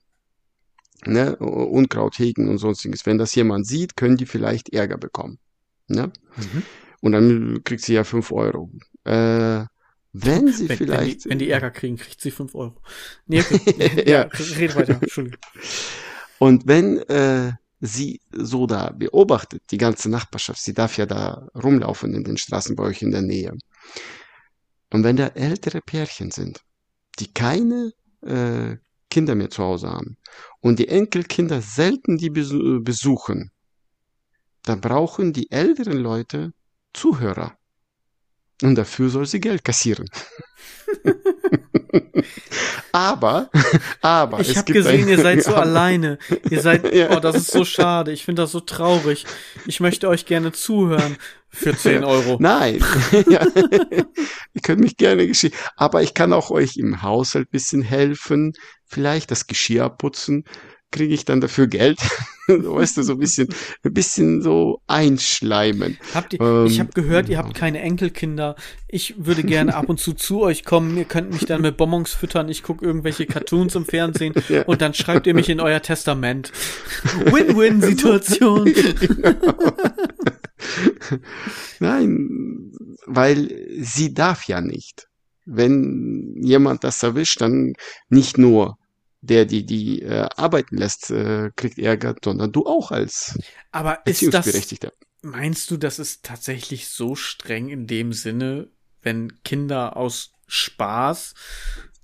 Ne? Unkraut hegen und sonstiges. Wenn das jemand sieht, können die vielleicht Ärger bekommen. Ne? Mhm. Und dann kriegt sie ja fünf Euro. Äh, wenn sie Wenn, vielleicht. wenn, die, wenn die Ärger kriegen, kriegt sie fünf Euro. Nee, okay. (laughs) Ja. Red weiter, Entschuldigung. Und wenn äh, sie so da beobachtet, die ganze Nachbarschaft, sie darf ja da rumlaufen in den Straßen bei euch in der Nähe. Und wenn da ältere Pärchen sind, die keine äh, Kinder mehr zu Hause haben und die Enkelkinder selten die besu besuchen, dann brauchen die älteren Leute Zuhörer. Und dafür soll sie Geld kassieren. (laughs) (laughs) aber, (laughs) aber Ich habe gesehen, ihr seid (laughs) so alleine. Ihr seid, (laughs) Ja. oh, das ist so schade. Ich finde das so traurig. Ich möchte euch gerne zuhören für 10 Euro. Nein. ja. Ihr könnt mich gerne geschehen. Aber ich kann auch euch im Haushalt bisschen helfen. Vielleicht das Geschirr abputzen. Kriege ich dann dafür Geld? (laughs) weißt du, so ein bisschen, ein bisschen so einschleimen. Habt ihr, Ähm, ich habe gehört, ihr habt keine Enkelkinder. Ich würde gerne ab und zu (laughs) zu euch kommen. Ihr könnt mich dann mit Bonbons füttern. Ich gucke irgendwelche Cartoons im Fernsehen Ja. und dann schreibt ihr mich in euer Testament. Win-win-Situation. (laughs) Nein, weil sie darf ja nicht. Wenn jemand das erwischt, dann nicht nur der, die die äh, arbeiten lässt, äh, kriegt Ärger, sondern du auch als Aber ist das, meinst du, das ist tatsächlich so streng in dem Sinne, wenn Kinder aus Spaß,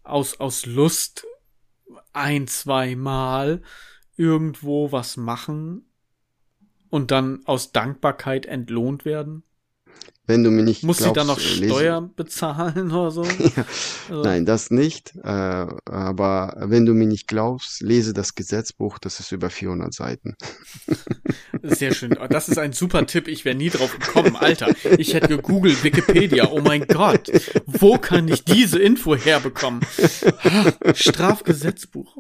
aus, aus Lust ein, zwei Mal irgendwo was machen und dann aus Dankbarkeit entlohnt werden? Wenn du mir nicht Muss sie glaubst, dann noch äh, Steuern bezahlen (laughs) oder so? (laughs) Also, Nein, das nicht. Äh, aber wenn du mir nicht glaubst, lese das Gesetzbuch, das ist über 400 Seiten. (laughs) Sehr schön. Das ist ein super Tipp. Ich wäre nie drauf gekommen. Alter, ich hätte gegoogelt Wikipedia. Oh mein Gott. Wo kann ich diese Info herbekommen? Strafgesetzbuch.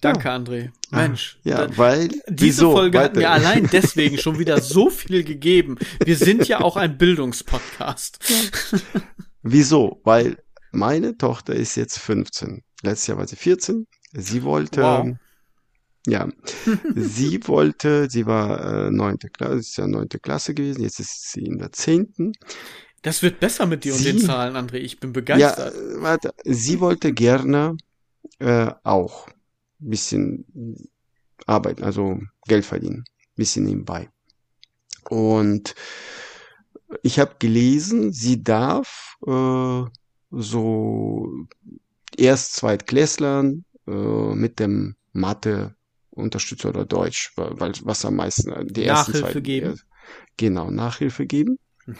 Danke, André. Mensch. Ja, da- weil diese wieso? Folge hat mir allein (laughs) deswegen schon wieder so viel gegeben. Wir sind ja auch ein Bildungspodcast. (laughs) Wieso? Weil meine Tochter ist jetzt 15. Letztes Jahr war sie 14. Sie wollte, Wow. ja, sie (laughs) wollte, sie war äh, neunte Klasse, ist ja neunte Klasse gewesen, jetzt ist sie in der zehnten. Das wird besser mit dir und Sie- den Zahlen, André. Ich bin Ja, begeistert. äh, warte, sie wollte gerne äh, auch bisschen arbeiten, also Geld verdienen, ein bisschen nebenbei. Und ich habe gelesen, sie darf äh, so erst Zweitklässlern äh, mit dem Mathe Unterstützer oder Deutsch, weil, was am meisten äh, die ersten Nachhilfe zwei, geben. äh, Genau, Nachhilfe geben. Mhm.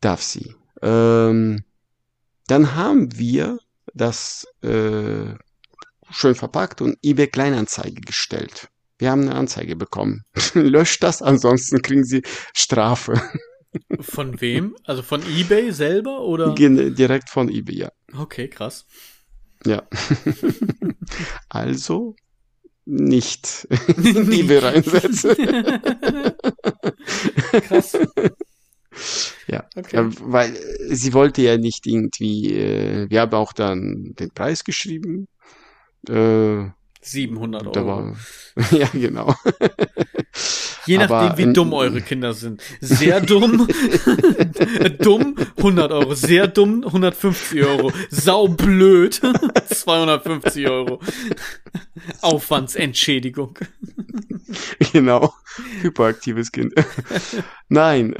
Darf sie. Ähm, dann haben wir das äh, schön verpackt und eBay Kleinanzeige gestellt. Wir haben eine Anzeige bekommen. (laughs) Löscht das, ansonsten kriegen sie Strafe. Von wem? Also von eBay selber oder? Gen- Direkt von eBay, ja. Okay, krass. Ja. (laughs) also, nicht (laughs) in Liebe reinsetze. Krass. Ja, okay. weil sie wollte ja nicht irgendwie, äh, wir haben auch dann den Preis geschrieben. Äh, 700 Euro. War, (laughs) ja, genau. (laughs) Je nachdem, Aber, wie dumm eure Kinder sind. Sehr dumm, (laughs) dumm, 100 Euro. Sehr dumm, 150 Euro. Saublöd, 250 Euro. Aufwandsentschädigung. Genau. Hyperaktives Kind. Nein.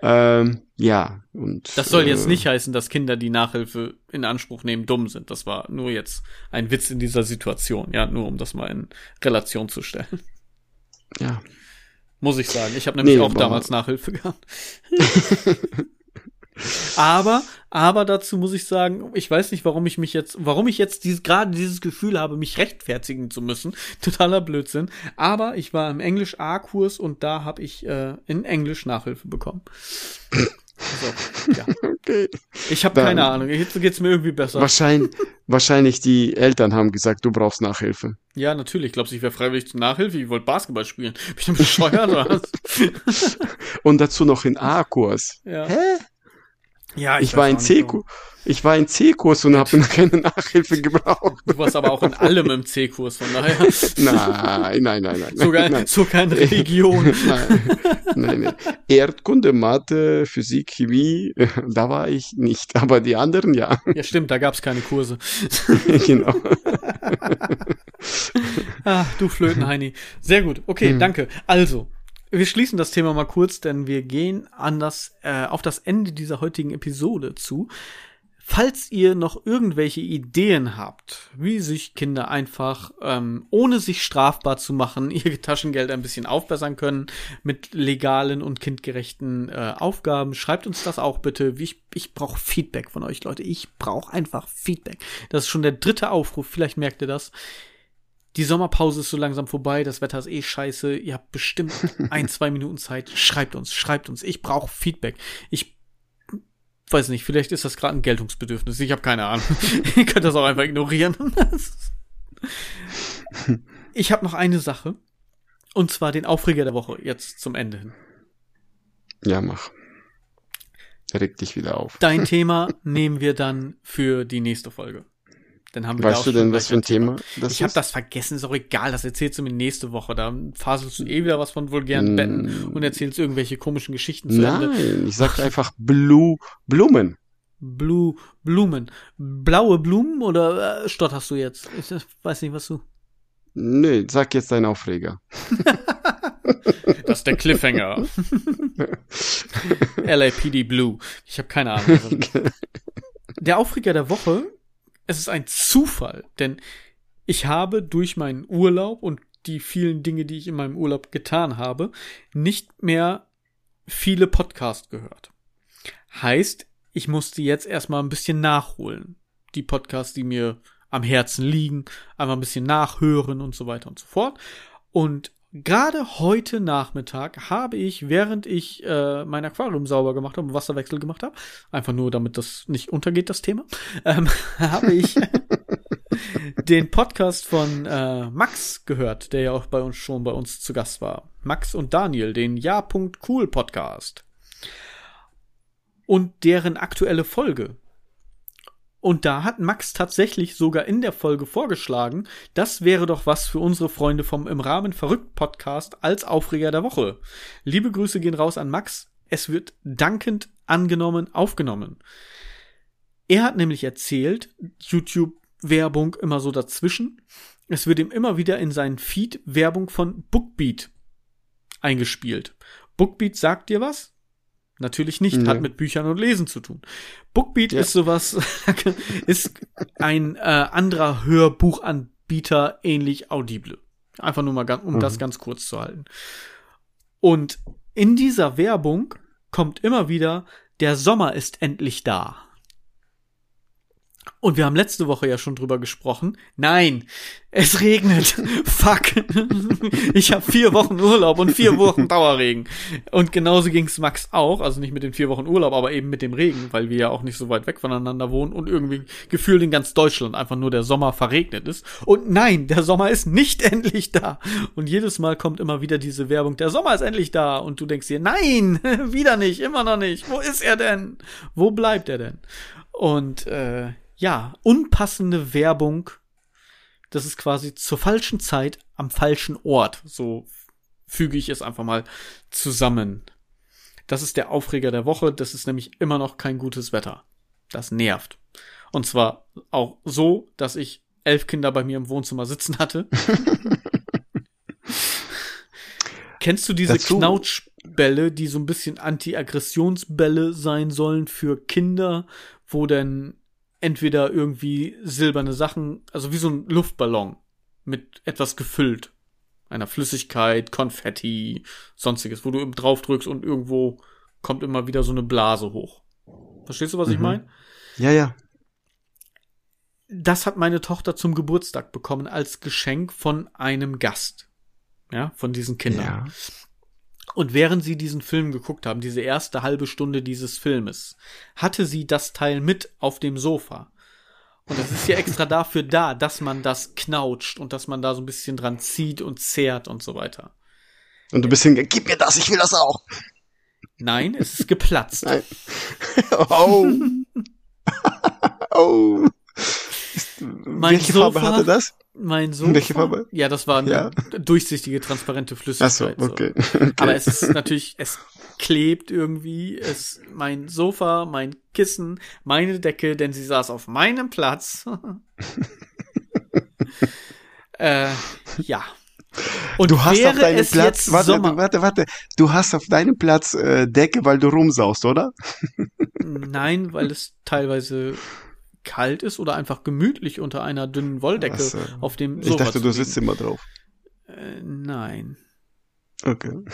Ähm, ja, und. Das soll jetzt äh, nicht heißen, dass Kinder, die Nachhilfe in Anspruch nehmen, dumm sind. Das war nur jetzt ein Witz in dieser Situation. Ja, nur um das mal in Relation zu stellen. Ja. Muss ich sagen. Ich habe nämlich nee, auch damals Nachhilfe gehabt. (laughs) aber, aber dazu muss ich sagen, ich weiß nicht, warum ich mich jetzt, warum ich jetzt dieses, gerade dieses Gefühl habe, mich rechtfertigen zu müssen. (laughs) Totaler Blödsinn. Aber ich war im Englisch A-Kurs und da habe ich äh, in Englisch Nachhilfe bekommen. So, (laughs) ja. Okay. Ich habe keine Ahnung. Jetzt geht's mir irgendwie besser. Wahrscheinlich, wahrscheinlich die Eltern haben gesagt, du brauchst Nachhilfe. Ja, natürlich. Glaubst du, ich wäre freiwillig zur Nachhilfe? Ich wollte Basketball spielen. Bin ich denn bescheuert oder was? (laughs) Und dazu noch in A-Kurs. Ja. Hä? Ja, ich, ich war in C-Kurs. Ich war in C-Kurs und habe keine Nachhilfe gebraucht. Du warst aber auch in allem im C-Kurs, von daher. (laughs) Nein, nein, nein, nein. Sogar, nein. sogar in Religion. (laughs) Nein, nein, nein. Erdkunde, Mathe, Physik, Chemie, da war ich nicht, aber die anderen ja. Ja, stimmt, da gab's keine Kurse. (laughs) genau. ah, du Flötenheini. Sehr gut. Okay, hm. danke. Also, wir schließen das Thema mal kurz, denn wir gehen an das, äh, auf das Ende dieser heutigen Episode zu. Falls ihr noch irgendwelche Ideen habt, wie sich Kinder einfach, ähm, ohne sich strafbar zu machen, (laughs) ihr Taschengeld ein bisschen aufbessern können mit legalen und kindgerechten äh, Aufgaben, schreibt uns das auch bitte. Ich, ich brauche Feedback von euch, Leute. Ich brauche einfach Feedback. Das ist schon der dritte Aufruf, vielleicht merkt ihr das. Die Sommerpause ist so langsam vorbei, das Wetter ist eh scheiße. Ihr habt bestimmt (laughs) ein, zwei Minuten Zeit. Schreibt uns, schreibt uns. Ich brauche Feedback. Ich weiß nicht, vielleicht ist das gerade ein Geltungsbedürfnis. Ich habe keine Ahnung. (laughs) Ihr könnt das auch einfach ignorieren. (laughs) ich habe noch eine Sache. Und zwar den Aufreger der Woche, jetzt zum Ende hin. Ja, mach. Reg dich wieder auf. Dein Thema nehmen wir dann für die nächste Folge. Dann haben wir weißt du denn, was für ein Thema das Ich habe das vergessen, ist auch egal, das erzählst du mir nächste Woche. Da faselst du eh wieder was von vulgären mm. Betten und erzählst irgendwelche komischen Geschichten zu Nein, Ende. ich sag einfach Blue Blumen. Blue Blumen. Blaue Blumen oder äh, stotterst du jetzt? Ich weiß nicht, was du. Nö, sag jetzt deinen Aufreger. (laughs) das ist der Cliffhanger. (laughs) LAPD Blue. Ich habe keine Ahnung. (laughs) Der Aufreger der Woche es ist ein Zufall, denn ich habe durch meinen Urlaub und die vielen Dinge, die ich in meinem Urlaub getan habe, nicht mehr viele Podcasts gehört. Heißt, ich musste jetzt erstmal ein bisschen nachholen. Die Podcasts, die mir am Herzen liegen, einfach ein bisschen nachhören und so weiter und so fort. Und Gerade heute Nachmittag habe ich, während ich äh, mein Aquarium sauber gemacht habe, Wasserwechsel gemacht habe, einfach nur damit das nicht untergeht, das Thema, ähm, (laughs) habe ich (laughs) den Podcast von äh, Max gehört, der ja auch bei uns schon bei uns zu Gast war. Max und Daniel, den Ja.cool Podcast. Und deren aktuelle Folge, und da hat Max tatsächlich sogar in der Folge vorgeschlagen, das wäre doch was für unsere Freunde vom Im Rahmen verrückt Podcast als Aufreger der Woche. Liebe Grüße gehen raus an Max. Es wird dankend angenommen, aufgenommen. Er hat nämlich erzählt, YouTube Werbung immer so dazwischen. Es wird ihm immer wieder in seinen Feed Werbung von Bookbeat eingespielt. Bookbeat sagt dir was? Natürlich nicht, nee. hat mit Büchern und Lesen zu tun. Bookbeat ja. ist sowas, (laughs) ist ein äh, anderer Hörbuchanbieter, ähnlich Audible. Einfach nur mal, um mhm. das ganz kurz zu halten. Und in dieser Werbung kommt immer wieder, der Sommer ist endlich da. Und wir haben letzte Woche ja schon drüber gesprochen. Nein, es regnet. (laughs) Fuck. Ich habe vier Wochen Urlaub und vier Wochen Dauerregen. Und genauso ging's Max auch. Also nicht mit den vier Wochen Urlaub, aber eben mit dem Regen, weil wir ja auch nicht so weit weg voneinander wohnen und irgendwie gefühlt in ganz Deutschland einfach nur der Sommer verregnet ist. Und nein, der Sommer ist nicht (laughs) endlich da. Und jedes Mal kommt immer wieder diese Werbung, der Sommer ist endlich da. Und du denkst dir, nein, (laughs) wieder nicht, immer noch nicht. Wo ist er denn? Wo bleibt er denn? Und äh, ja, unpassende Werbung. Das ist quasi zur falschen Zeit am falschen Ort. So füge ich es einfach mal zusammen. Das ist der Aufreger der Woche. Das ist nämlich immer noch kein gutes Wetter. Das nervt. Und zwar auch so, dass ich elf Kinder bei mir im Wohnzimmer sitzen hatte. (laughs) Kennst du diese Dazu Knautschbälle, die so ein bisschen Anti-Aggressionsbälle sein sollen für Kinder, wo denn entweder irgendwie silberne Sachen, also wie so ein Luftballon mit etwas gefüllt. Einer Flüssigkeit, Konfetti, sonstiges, wo du drauf drückst und irgendwo kommt immer wieder so eine Blase hoch. Verstehst du, was mhm. ich meine? Ja, ja. Das hat meine Tochter zum Geburtstag bekommen als Geschenk von einem Gast. Ja, von diesen Kindern. Ja. Und während sie diesen Film geguckt haben, diese erste halbe Stunde dieses Filmes, hatte sie das Teil mit auf dem Sofa. Und es ist ja extra dafür da, dass man das knautscht und dass man da so ein bisschen dran zieht und zehrt und so weiter. Und du bist hingegangen, gib mir das, ich will das auch. Nein, es ist geplatzt. Nein. (laughs) Oh. (laughs) oh. Mein Welche Sofa, Farbe hatte das? Mein Sofa. Welche Farbe? Ja, das war eine ja. durchsichtige, transparente Flüssigkeit. Ach so, okay. So. (laughs) okay. Aber es ist natürlich, es klebt irgendwie, es, mein Sofa, mein Kissen, meine Decke, denn sie saß auf meinem Platz. (laughs) äh, ja. Und du hast auf deinem Platz, warte, Sommer warte, warte, du hast auf deinem Platz äh, Decke, weil du rumsaust, oder? Nein, weil es teilweise kalt ist oder einfach gemütlich unter einer dünnen Wolldecke so. auf dem Sofa. Ich dachte, du sitzt immer drauf. Äh, nein. Okay. (laughs)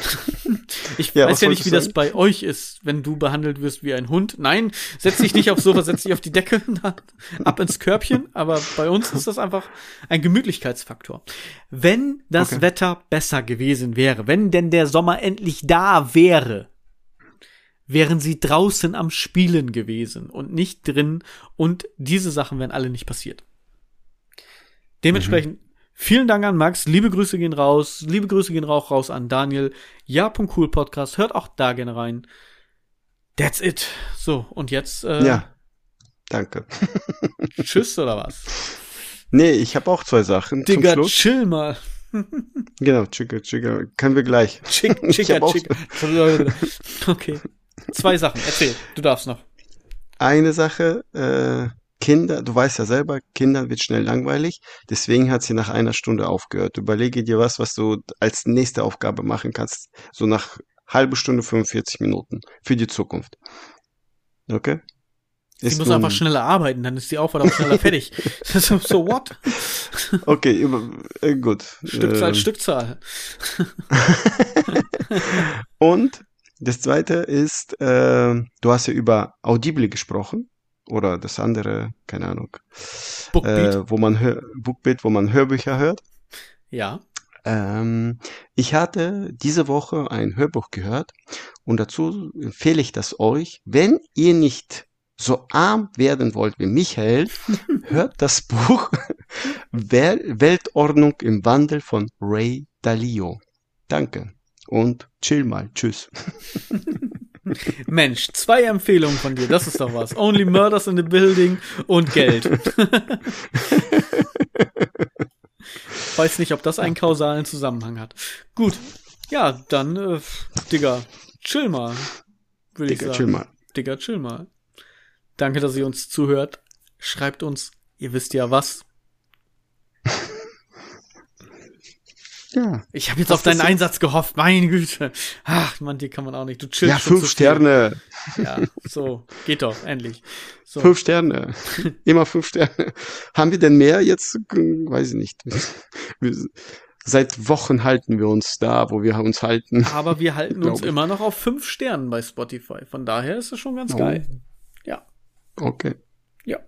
Ich ja, weiß ja nicht, wie das bei euch ist, wenn du behandelt wirst wie ein Hund. Nein, setz dich nicht aufs Sofa, setz dich auf die Decke, (laughs) ab ins Körbchen. Aber bei uns ist das einfach ein Gemütlichkeitsfaktor. Wenn das okay. Wetter besser gewesen wäre, wenn denn der Sommer endlich da wäre, wären sie draußen am Spielen gewesen und nicht drin und diese Sachen wären alle nicht passiert. Dementsprechend, mhm. vielen Dank an Max, liebe Grüße gehen raus, liebe Grüße gehen auch raus an Daniel, ja.cool Podcast, hört auch da gerne rein. That's it. So, und jetzt, äh, Ja, danke. (laughs) tschüss oder was? Nee, ich habe auch zwei Sachen. Digga, chill mal. genau, chicka, chicka. Können wir gleich. Chick, (laughs) chicka, chicka. (laughs) Okay. Zwei Sachen, erzähl, du darfst noch. Eine Sache, äh, Kinder, du weißt ja selber, Kindern wird schnell langweilig, deswegen hat sie nach einer Stunde aufgehört. Überlege dir was, was du als nächste Aufgabe machen kannst, so nach halbe Stunde 45 Minuten für die Zukunft. Okay? Sie ist muss einfach schneller arbeiten, dann ist die Aufgabe auch schneller fertig. (laughs) (laughs) so, what? Okay, äh, gut. Stückzahl, äh, Stückzahl. (laughs) Und das zweite ist, äh, du hast ja über Audible gesprochen oder das andere, keine Ahnung, Bookbeat. Äh, wo man Hör Bookbeat, wo man Hörbücher hört. Ja. Ähm, ich hatte diese Woche ein Hörbuch gehört und dazu empfehle ich das euch, wenn ihr nicht so arm werden wollt wie Michael, (laughs) hört das Buch Wel Weltordnung im Wandel von Ray Dalio. Danke und chill mal. Tschüss. (laughs) Mensch, zwei Empfehlungen von dir, das ist doch was. Only Murders in the Building und Geld. (laughs) Weiß nicht, ob das einen kausalen Zusammenhang hat. Gut, ja, dann, äh, Digga, chill mal, würde ich sagen. chill mal. Digga, chill mal. Danke, dass ihr uns zuhört. Schreibt uns, ihr wisst ja was, (laughs) Ja. Ich habe jetzt auf deinen Einsatz gehofft, meine Güte. Ach, man, die kann man auch nicht. Du chillst Ja, fünf Sterne. Ja, so, geht doch, endlich. So. Fünf Sterne. (laughs) Immer fünf Sterne. Haben wir denn mehr jetzt? Weiß ich nicht. Seit Wochen halten wir uns da, wo wir uns halten. Aber wir halten uns immer noch auf fünf Sternen bei Spotify. Von daher ist es schon ganz oh. geil. Ja. Okay. Ja.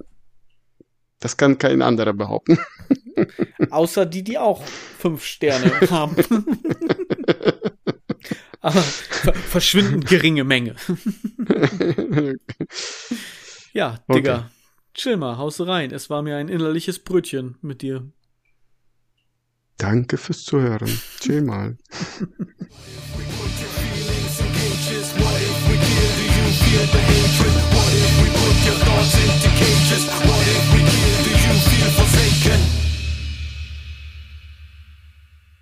Das kann kein anderer behaupten. (laughs) Außer die, die auch fünf Sterne (laughs) haben. (laughs) Aber ver verschwindend geringe Menge. ja, Digga. Okay. Chill mal, haus rein. Es war mir ein innerliches Brötchen mit dir. Danke fürs Zuhören. Chill mal. What if we put your thoughts into cages? What if we give Kleidungsstil forsaken.